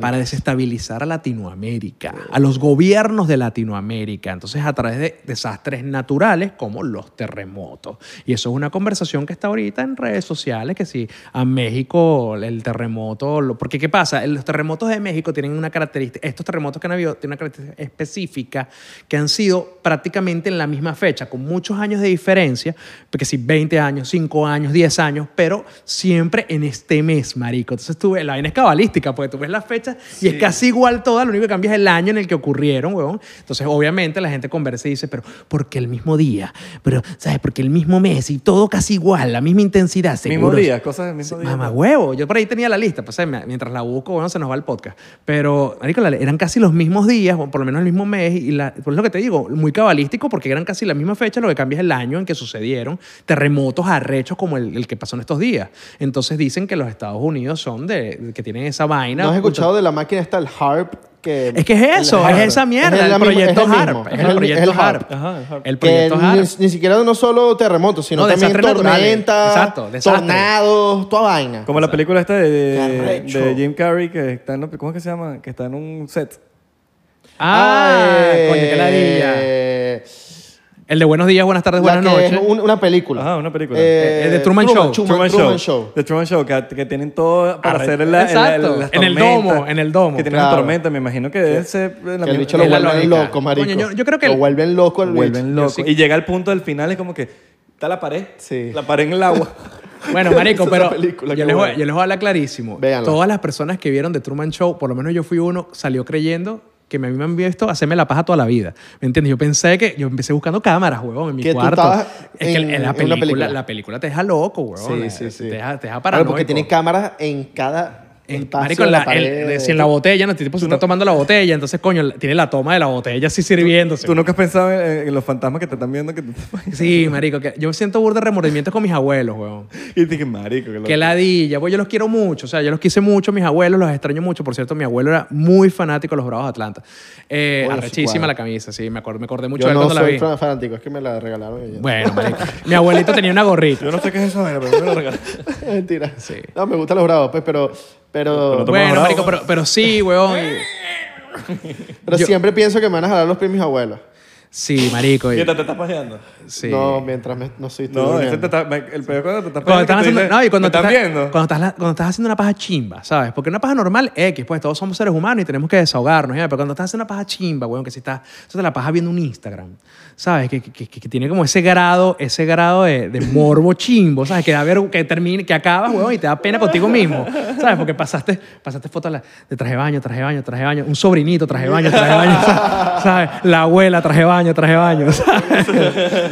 para desestabilizar a Latinoamérica, a los gobiernos de Latinoamérica. Entonces, a través de desastres naturales como los terremotos. Y eso es una conversación que está ahorita en redes sociales, que si a México el terremoto... lo- porque, ¿qué pasa? Los terremotos de México tienen una característica... Estos terremotos que han habido tienen una característica específica que han sido prácticamente en la misma fecha, con muchos años de diferencia, porque si 20 años, 5 años, 10 años, pero siempre en este mes, marico. Entonces tú ves, la vaina es cabalística, porque tú ves las fechas y es casi igual toda, lo único que cambia es el año en el que ocurrieron, weón. Entonces, obviamente, la gente conversa y dice, pero ¿por qué el mismo día? Pero, ¿sabes? Porque el mismo mes y todo casi igual, la misma intensidad, seguro. Mismo día, cosas del mismo día. Mamá huevo, yo por ahí tenía la lista, pues mientras la busco, bueno, se nos va el podcast. Pero, marico, eran casi los mismos días, o por lo menos el mismo mes, y la, por lo que te digo, muy cabalístico, porque eran casi la misma fecha, lo que cambia es el año en que sucedieron terremotos arrechos como el, el que pasó en estos días. Entonces dicen que los Estados Unidos son de, que tienen esa vaina. ¿No has escuchado de la máquina esta, el HARP? Que, Es que es eso, el es esa mierda, Es el, la misma- proyecto es el HARP. mismo, Es el proyecto el HARP. Ajá, el HARP. El Que proyecto ni, HARP. ni siquiera no solo terremotos, sino No, también tormentas, Exacto, tornados, toda vaina. Como la película esta de, de, de Jim Carrey que está en, ¿cómo es que se llama? Que está en un set. Ah, eh, coño, qué ladilla. El de buenos días, buenas tardes, la buenas que es noches. un- una película. Ajá, una película. Eh, eh, de Truman Show. Truman, Truman Show. The Truman Show, que, que tienen todo para Arre- hacer la, Exacto. las En el tormentas, domo, en el domo. Que tienen Claro. la tormenta, me imagino que debe ser la Que el misma- bicho lo es la vuelven lógica. loco, marico. Coño, yo- yo creo que Lo el- vuelven loco el vuelven bicho. loco. sí- Y llega al punto del final, es como que Está la pared. Sí. La pared en el agua. Bueno, marico, Esa pero la película, yo, qué les voy, buena. yo les voy a hablar clarísimo. Véanla. Todas las personas que vieron The Truman Show, por lo menos yo fui uno, salió creyendo que a mí me han visto hacerme la paja toda la vida. ¿Me entiendes? Yo pensé que... Yo empecé buscando cámaras, huevón, en mi cuarto. es que en- la película, película. la película te deja loco, huevón. Sí, sí, sí. Te deja, te deja Claro, paranoico. porque tiene cámaras en cada En, marico, en la, la, el- si en la botella, no, este tipo se está tomando la botella, entonces, coño, tiene la toma de la botella así sirviéndose. ¿Tú nunca has pensado en, en los fantasmas que te están viendo? Que te Sí, marico, que yo siento burda de remordimientos con mis abuelos, huevón. Y dije, marico, que lo... Que ladilla, pues yo los quiero mucho, o sea, yo los quise mucho, mis abuelos, los extraño mucho. Por cierto, mi abuelo era muy fanático de los Bravos de Atlanta. Eh, arrechísima la camisa, sí, me acordé, me acordé mucho Yo de él no cuando la soy vi. fan- fanático, es que me la regalaron ellos. Bueno, marico, mi abuelito tenía una gorrita. Yo no sé qué es eso, pero me lo regalé. Mentira. Sí. No, me gustan los bravos, pues, pero... Pero, Pero pero, Bueno, pero, pero sí, weón. y- yo- siempre pienso que me van a jalar los pies mis abuelos. Sí, marico. y- Mientras te estás pajeando. sí. No, mientras me, no soy estoy No, ese te está, me- el peor cuando te estás Cuando pajeando. estás que tú haciendo, dices, no, y cuando ¿me te estás estás- viendo? Cuando estás, cuando estás haciendo una paja chimba, ¿sabes? Porque una paja normal, X, pues todos somos seres humanos y tenemos que desahogarnos, ¿ya? Pero cuando estás haciendo una paja chimba, weón, que si estás, eso te la paja viendo un Instagram, ¿sabes? Que, que, que- que tiene como ese grado, ese grado de, de morbo chimbo, ¿sabes? Que da ver, que termine, que acabas, weón, y te da pena contigo mismo, ¿sabes? Porque pasaste, pasaste fotos la- de traje de baño, traje de baño, traje de baño, un sobrinito, traje de baño, traje de baño, ¿sabes? La abuela, traje de baño, traje baño, ¿sabes?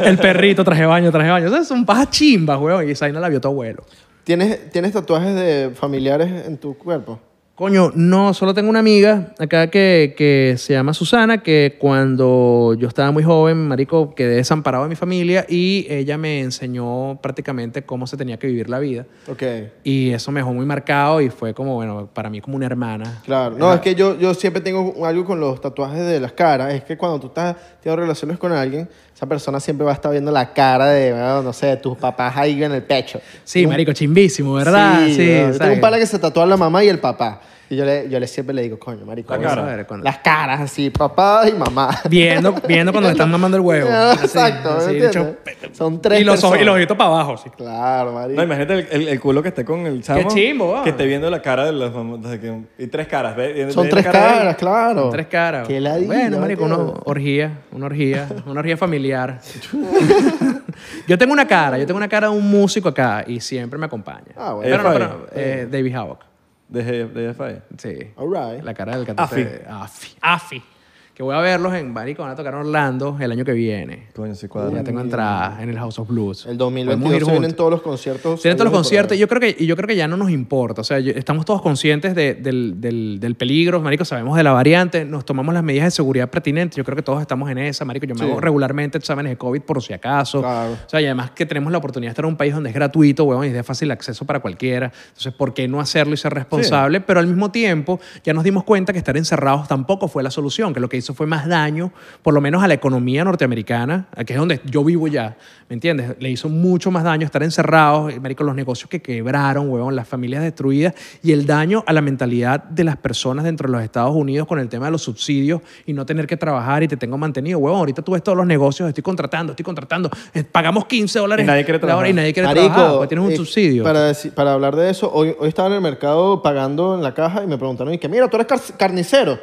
El perrito, traje baño, traje baño. Sea, son pajas chimbas, weón, y esa vaina la vio tu abuelo. ¿Tienes, ¿Tienes tatuajes de familiares en tu cuerpo? Coño, no, solo tengo una amiga acá que, que se llama Susana, que cuando yo estaba muy joven, marico, quedé desamparado de mi familia y ella me enseñó prácticamente cómo se tenía que vivir la vida. Ok. Y eso me dejó muy marcado y fue como, bueno, para mí como una hermana. Claro. No, es que yo, yo siempre tengo algo con los tatuajes de las caras. Es que cuando tú estás teniendo relaciones con alguien, esa persona siempre va a estar viendo la cara de, bueno, no sé, tus papás ahí en el pecho. Sí, marico, chimbísimo, ¿verdad? Sí, Sí, tengo un pana que se tatúa la mamá y el papá. Y yo le, yo le siempre le digo, coño, marico. La vamos a cara. ver Cuando- Las caras, así, papá y mamá. Viendo, viendo cuando le están mamando el huevo. Así, Exacto, así, ¿me de entiendes? hecho, Son tres y los, ojos- y los ojitos para abajo, sí. Claro, marico. No, imagínate el, el- el culo que esté con el chamo. chimbo, va. Que esté viendo la cara de los de que- Y tres caras. ¿ve? Viene- Son tres la cara de él. caras, claro. Tres caras. Qué ladilla, Bueno, marico, una orgía, una orgía, una orgía familiar. yo tengo una cara, yo tengo una cara de un músico acá y siempre me acompaña. Ah, bueno. Pero no, pero, eh, David Havoc. De, G- de GFI. Sí. All right. La cara del cantante. Afi. de- Afi. Afi. Que voy a verlos en Marico, van a tocar en Orlando el año que viene. Coño, sí Ya cuadra. tengo entradas en el House of Blues. El Podemos 2022 ir se vienen todos los conciertos. Tienen todos los conciertos y yo creo que, y yo creo que ya no nos importa. O sea, yo- estamos todos conscientes de- del, del- del peligro, marico, sabemos de la variante, nos tomamos las medidas de seguridad pertinentes. Yo creo que todos estamos en esa, marico. Yo me Sí. hago regularmente exámenes de COVID por si acaso. Claro. O sea, y además que tenemos la oportunidad de estar en un país donde es gratuito, weón, y es de fácil acceso para cualquiera. Entonces, ¿por qué no hacerlo y ser responsable? Pero al mismo tiempo, ya nos dimos cuenta que estar encerrados tampoco fue la solución, que lo que hizo fue más daño, por lo menos a la economía norteamericana, que es donde yo vivo ya, ¿me entiendes? Le hizo mucho más daño estar encerrados, y, marico, los negocios que quebraron, weón, las familias destruidas y el daño a la mentalidad de las personas dentro de los Estados Unidos con el tema de los subsidios y no tener que trabajar y te tengo mantenido, weón. Ahorita tú ves todos los negocios, estoy contratando, estoy contratando, eh, pagamos 15 dólares Y nadie quiere hora trabajar. y nadie quiere Marico, trabajar, porque tienes un eh, subsidio. Para, hablar de eso, hoy, hoy estaba en el mercado pagando en la caja y me preguntaron, y que mira, tú eres car- carnicero.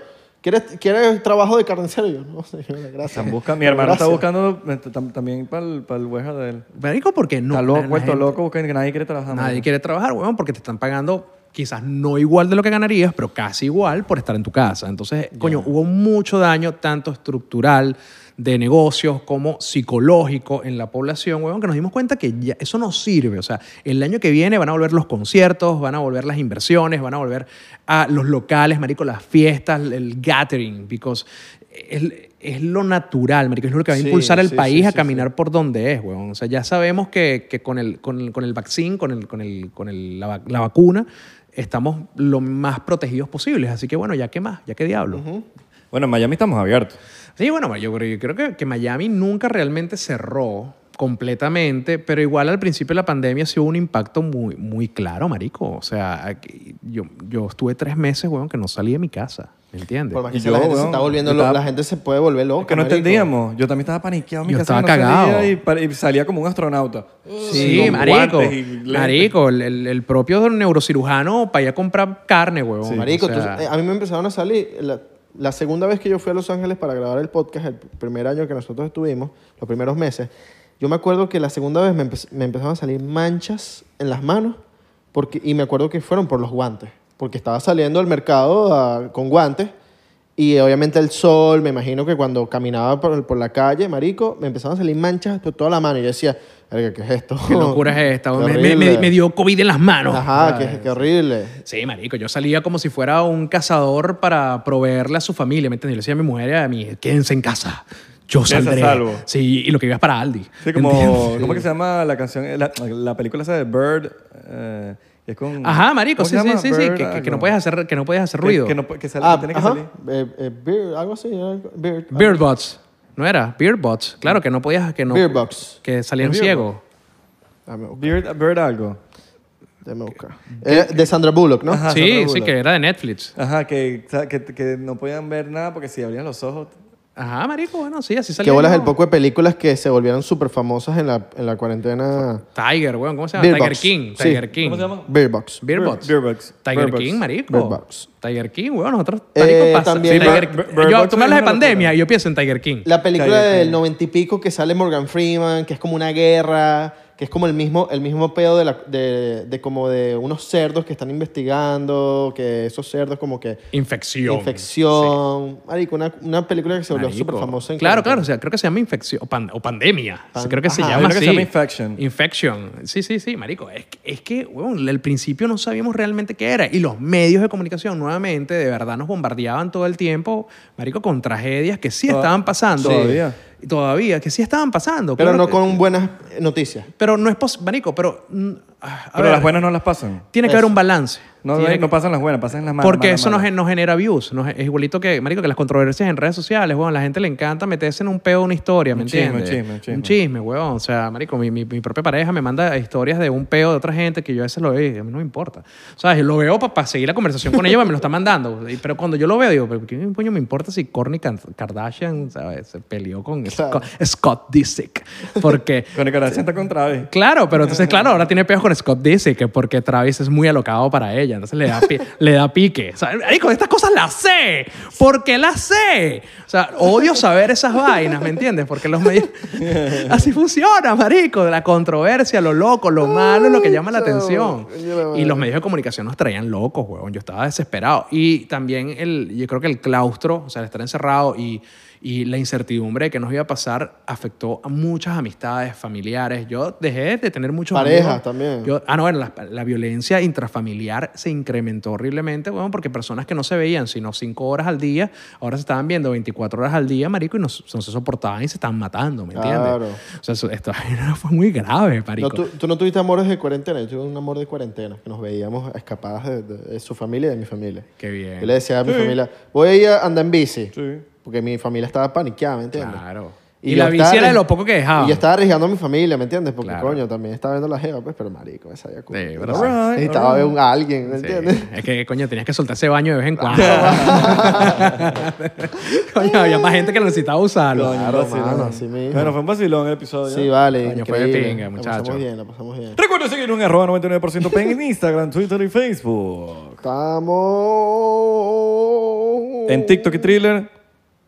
¿Quieres, ¿Quieres trabajo de carnicero? Yo, no, señora, gracias. Están buscando, mi hermano está buscando eh, tam- también para el, para el hueja de él. Marico, porque no. está loco, gente- loco, porque nadie quiere trabajar. Nadie quiere trabajar, weón, porque te están pagando quizás no igual de lo que ganarías, pero casi igual por estar en tu casa. Entonces, coño, hubo mucho daño, tanto estructural, de negocios, como psicológico en la población, weón, que nos dimos cuenta que ya eso no sirve. O sea, el año que viene van a volver los conciertos, van a volver las inversiones, van a volver a los locales, marico, las fiestas, el gathering, because es, es lo natural, marico, es lo que va a Sí, impulsar el sí, país sí, a caminar por donde es, weón. O sea, ya sabemos que, que con, el, con, el, con el vaccine, con, el, con, el, con el- la vacuna, estamos lo más protegidos posibles. Así que, bueno, ya qué más, ya qué diablo. Bueno, en Miami estamos abiertos. Sí, bueno, yo creo, yo creo que, que Miami nunca realmente cerró completamente, pero igual al principio de la pandemia sí hubo un impacto muy, muy claro, marico. O sea, aquí- yo, yo estuve tres meses, weón, que no salí de mi casa, ¿me entiendes? Por más que Y sea, yo, la gente se weón, está volviendo estaba- la gente se puede volver loca. Es que no marico. entendíamos. Yo también estaba paniqueado en mi Yo casa. estaba cagado. Y, salía como un astronauta. Sí, marico. Marico, el, el- propio neurocirujano para ir a comprar carne, huevón. Sí. Marico, O sea, tú- eh, a mí me empezaron a salir. La, la segunda vez que yo fui a Los Ángeles para grabar el podcast, el primer año que nosotros estuvimos, los primeros meses, yo me acuerdo que la segunda vez me, empe- me empezaron a salir manchas en las manos porque, y me acuerdo que fueron por los guantes, porque estaba saliendo al mercado ah, con guantes y obviamente el sol, me imagino que cuando caminaba por, por la calle, marico, me empezaron a salir manchas por toda la mano y yo decía, "Verga, ¿qué es esto? ¿Qué locura es esta? Me, me- me- dio COVID en las manos. Ajá, qué, qué horrible. Sí, marico, yo salía como si fuera un cazador para proveerle a su familia, ¿me entiendes? Le decía a mi mujer y a mí, quédense en casa, yo saldré. salvo. Sí, y lo que iba es para Aldi. Sí, como. ¿cómo que se llama la canción? La, la película esa de Bird. eh, es con, Ajá, marico, ¿cómo sí, sí, sí, sí, que, que- no puedes hacer, que no puedes hacer ruido. Que, no, que sale- Ah, que tiene que ajá. salir. Eh, eh, beer, algo así. algo- Beard. Beardbots, ¿no era? Beardbots, claro, que no podías, que no... Que salían ¿Es ciegos. Bird, Bird algo. Buscar. Eh, de Sandra Bullock, ¿no? Ajá. Sí, Sandra sí, Bullock. que era de Netflix. Ajá, que, que, que no podían ver nada porque si abrían los ojos. Ajá, marico, bueno, sí, así Que salía. bolas el poco de películas que se volvieron súper famosas en la, en la cuarentena. Tiger, weón, ¿cómo se llama? Beard Tiger Box. King. Sí. Tiger King. ¿Cómo se llama? Beerbox. Beardbots. Beer Bugs. Tiger Bird Bugs. King, marico. Bird Box. Tiger King, weón, nosotros, Eh, marico, pasa- también- sí, Tiger- Bird- Bird yo, Box tú me hablas de una pandemia y yo pienso en Tiger King. La película Tiger del noventa y pico que sale Morgan Freeman, que es como una guerra, que es como el mismo, el mismo pedo de, la, de, de como de unos cerdos que están investigando, que esos cerdos como que Infección. infección. Marico, una, una película que se volvió súper famosa en Claro, claro, o sea, creo que se llama infección o, pan- o pandemia. Pan- creo que se llama Creo que así. se llama infection. Infection. Sí, sí, sí, marico. Es, que- es que, weón, al principio no sabíamos realmente qué era y los medios de comunicación nuevamente de verdad nos bombardeaban todo el tiempo, marico, con tragedias que sí estaban pasando. Todavía. Y Todavía, que sí estaban pasando. Pero claro no que- con buenas noticias. Pero no es posible, marico, pero... mm, a Pero ver, las buenas no las pasan. Tiene que Eso. haber un balance. No, no que- pasan las buenas, pasan las malas. porque malas, eso no, malas. gen- no genera views. no es igualito que, marico, que las controversias en redes sociales, weón. La gente le encanta meterse en un peo, una historia, ¿me Un chisme, un chisme, un chisme. Un chisme, weón. O sea, marico, mi, mi, mi propia pareja me manda historias de un peo de otra gente que yo a veces lo veo y a mí no me importa. O sea, lo veo para seguir la conversación con ella, me lo está mandando. Y- Pero cuando yo lo veo, digo, ¿pero qué coño me importa si Kourtney Kar- Kardashian, ¿sabes? Se peleó con. Scott, Scott Disick. Porque... Con el Kardashian está con Travis. Claro, pero entonces, claro, ahora tiene peos con Scott Disick porque Travis es muy alocado para ella. Entonces le da, le da pique. O sea, marico, estas cosas las sé. porque las sé? O sea, odio saber esas vainas, ¿me entiendes? Porque los medios... Así funciona, marico. La controversia, lo loco, lo malo lo que llama la atención. Y los medios de comunicación nos traían locos, huevón. Yo estaba desesperado. Y también el, yo creo que el claustro, o sea, el estar encerrado y, y la incertidumbre de que nos iba a pasar afectó a muchas amistades, familiares. Yo dejé de tener muchos Parejas amigos. también. Yo, ah, no, bueno, la, la violencia intrafamiliar se incrementó horriblemente, bueno, porque personas que no se veían sino cinco horas al día, ahora se estaban viendo 24 horas al día, marico, y no, no se soportaban y se estaban matando, ¿me entiendes? Claro. O sea, eso- esto fue muy grave, marico. No, tú, tú no tuviste amores de cuarentena, yo tuve un amor de cuarentena, que nos veíamos escapadas de, de- de su familia y de mi familia. Qué bien. Yo le decía a mi familia, voy a ir a andar en bici. Sí. Porque mi familia estaba paniqueada, ¿me entiendes? Claro. Y la bici era de lo poco que dejaba. Y yo estaba arriesgando a mi familia, ¿me entiendes? Porque, Claro. coño, también estaba viendo la jeva, pues, pero marico, me sabía como... Sí, pero necesitaba ver a alguien, ¿me Sí. entiendes? Es que, coño, tenías que soltar ese baño de vez en cuando. coño, había más gente que lo necesitaba usarlo. Claro, vacilón. mano, así mismo. Bueno, fue un vacilón el episodio. Sí, vale, Coño, fue de pinga, La muchacho. pasamos bien, la pasamos bien. Recuerda seguirnos en arroba 99% P en Instagram, Twitter y Facebook. Estamos... En TikTok y Thriller.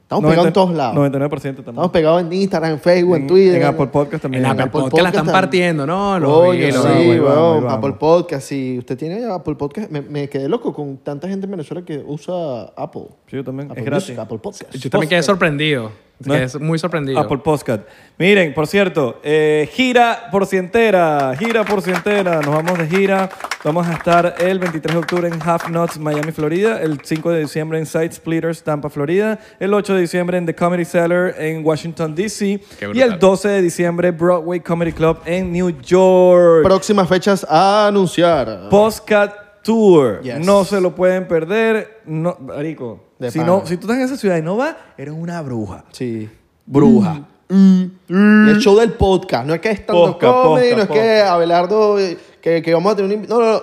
Estamos pegados en 90 todos lados. 99% también. Estamos pegados en Instagram, en Facebook, en, En- Twitter. En Apple Podcast también. En Apple Apple Podcast la están partiendo, ¿no? Lo Coño, vi, lo sí, vamos, weón, vamos. Apple Podcast. Si usted tiene Apple Podcast, me, me quedé loco con tanta gente en Venezuela que usa Apple. Sí, yo también. Apple es gratis. Music, Apple Podcast. Yo también quedé sorprendido. ¿No? Quedé muy sorprendido. Apple Podcast. Miren, por cierto, eh, gira por cientera, gira por cientera. Nos vamos de gira. Vamos a estar el 23 de octubre en Half Nuts, Miami, Florida. El 5 de diciembre en Side Splitters, Tampa, Florida. El 8 de diciembre en The Comedy Cellar en Washington, D.C. Y el 12 de diciembre, Broadway Comedy Club en New York. Próximas fechas a anunciar. Postcat Tour. Yes. No se lo pueden perder. No, marico, si, no, si tú estás en esa ciudad y no vas, eres una bruja. Sí. Bruja. El show del podcast. No es que es tanto comedy, no es que Abelardo, eh, que, que vamos a tener un... No, no, no.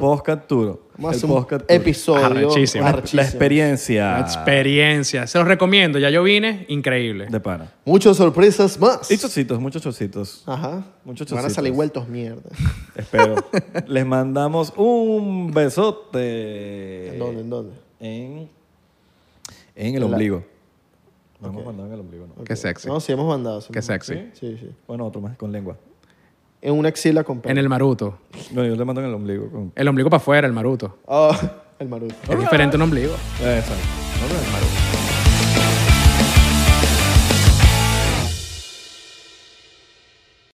Podcast Tour. Vamos a El un episodio. Arrechísimo. La- arrechísimo. La experiencia. La experiencia. Se los recomiendo. Ya yo vine. Increíble. De pana. Muchas sorpresas más. Y chocitos, muchos chocitos. Ajá. Muchos Van a chocitos. salir vueltos mierda. Espero. Les mandamos un besote. ¿En dónde? ¿En dónde? En, en el En la- ombligo. No hemos mandado en el ombligo, ¿no? Qué sexy. No, sí hemos mandado. sí Qué hemos- sexy. ¿Sí? Sí, sí. Bueno, otro más con lengua. En una axila con pelo. En el maruto. No, yo le mando en el ombligo. Con... El ombligo para afuera, el maruto. Oh, el maruto. Es diferente un ombligo. Exacto. No, no, el maruto.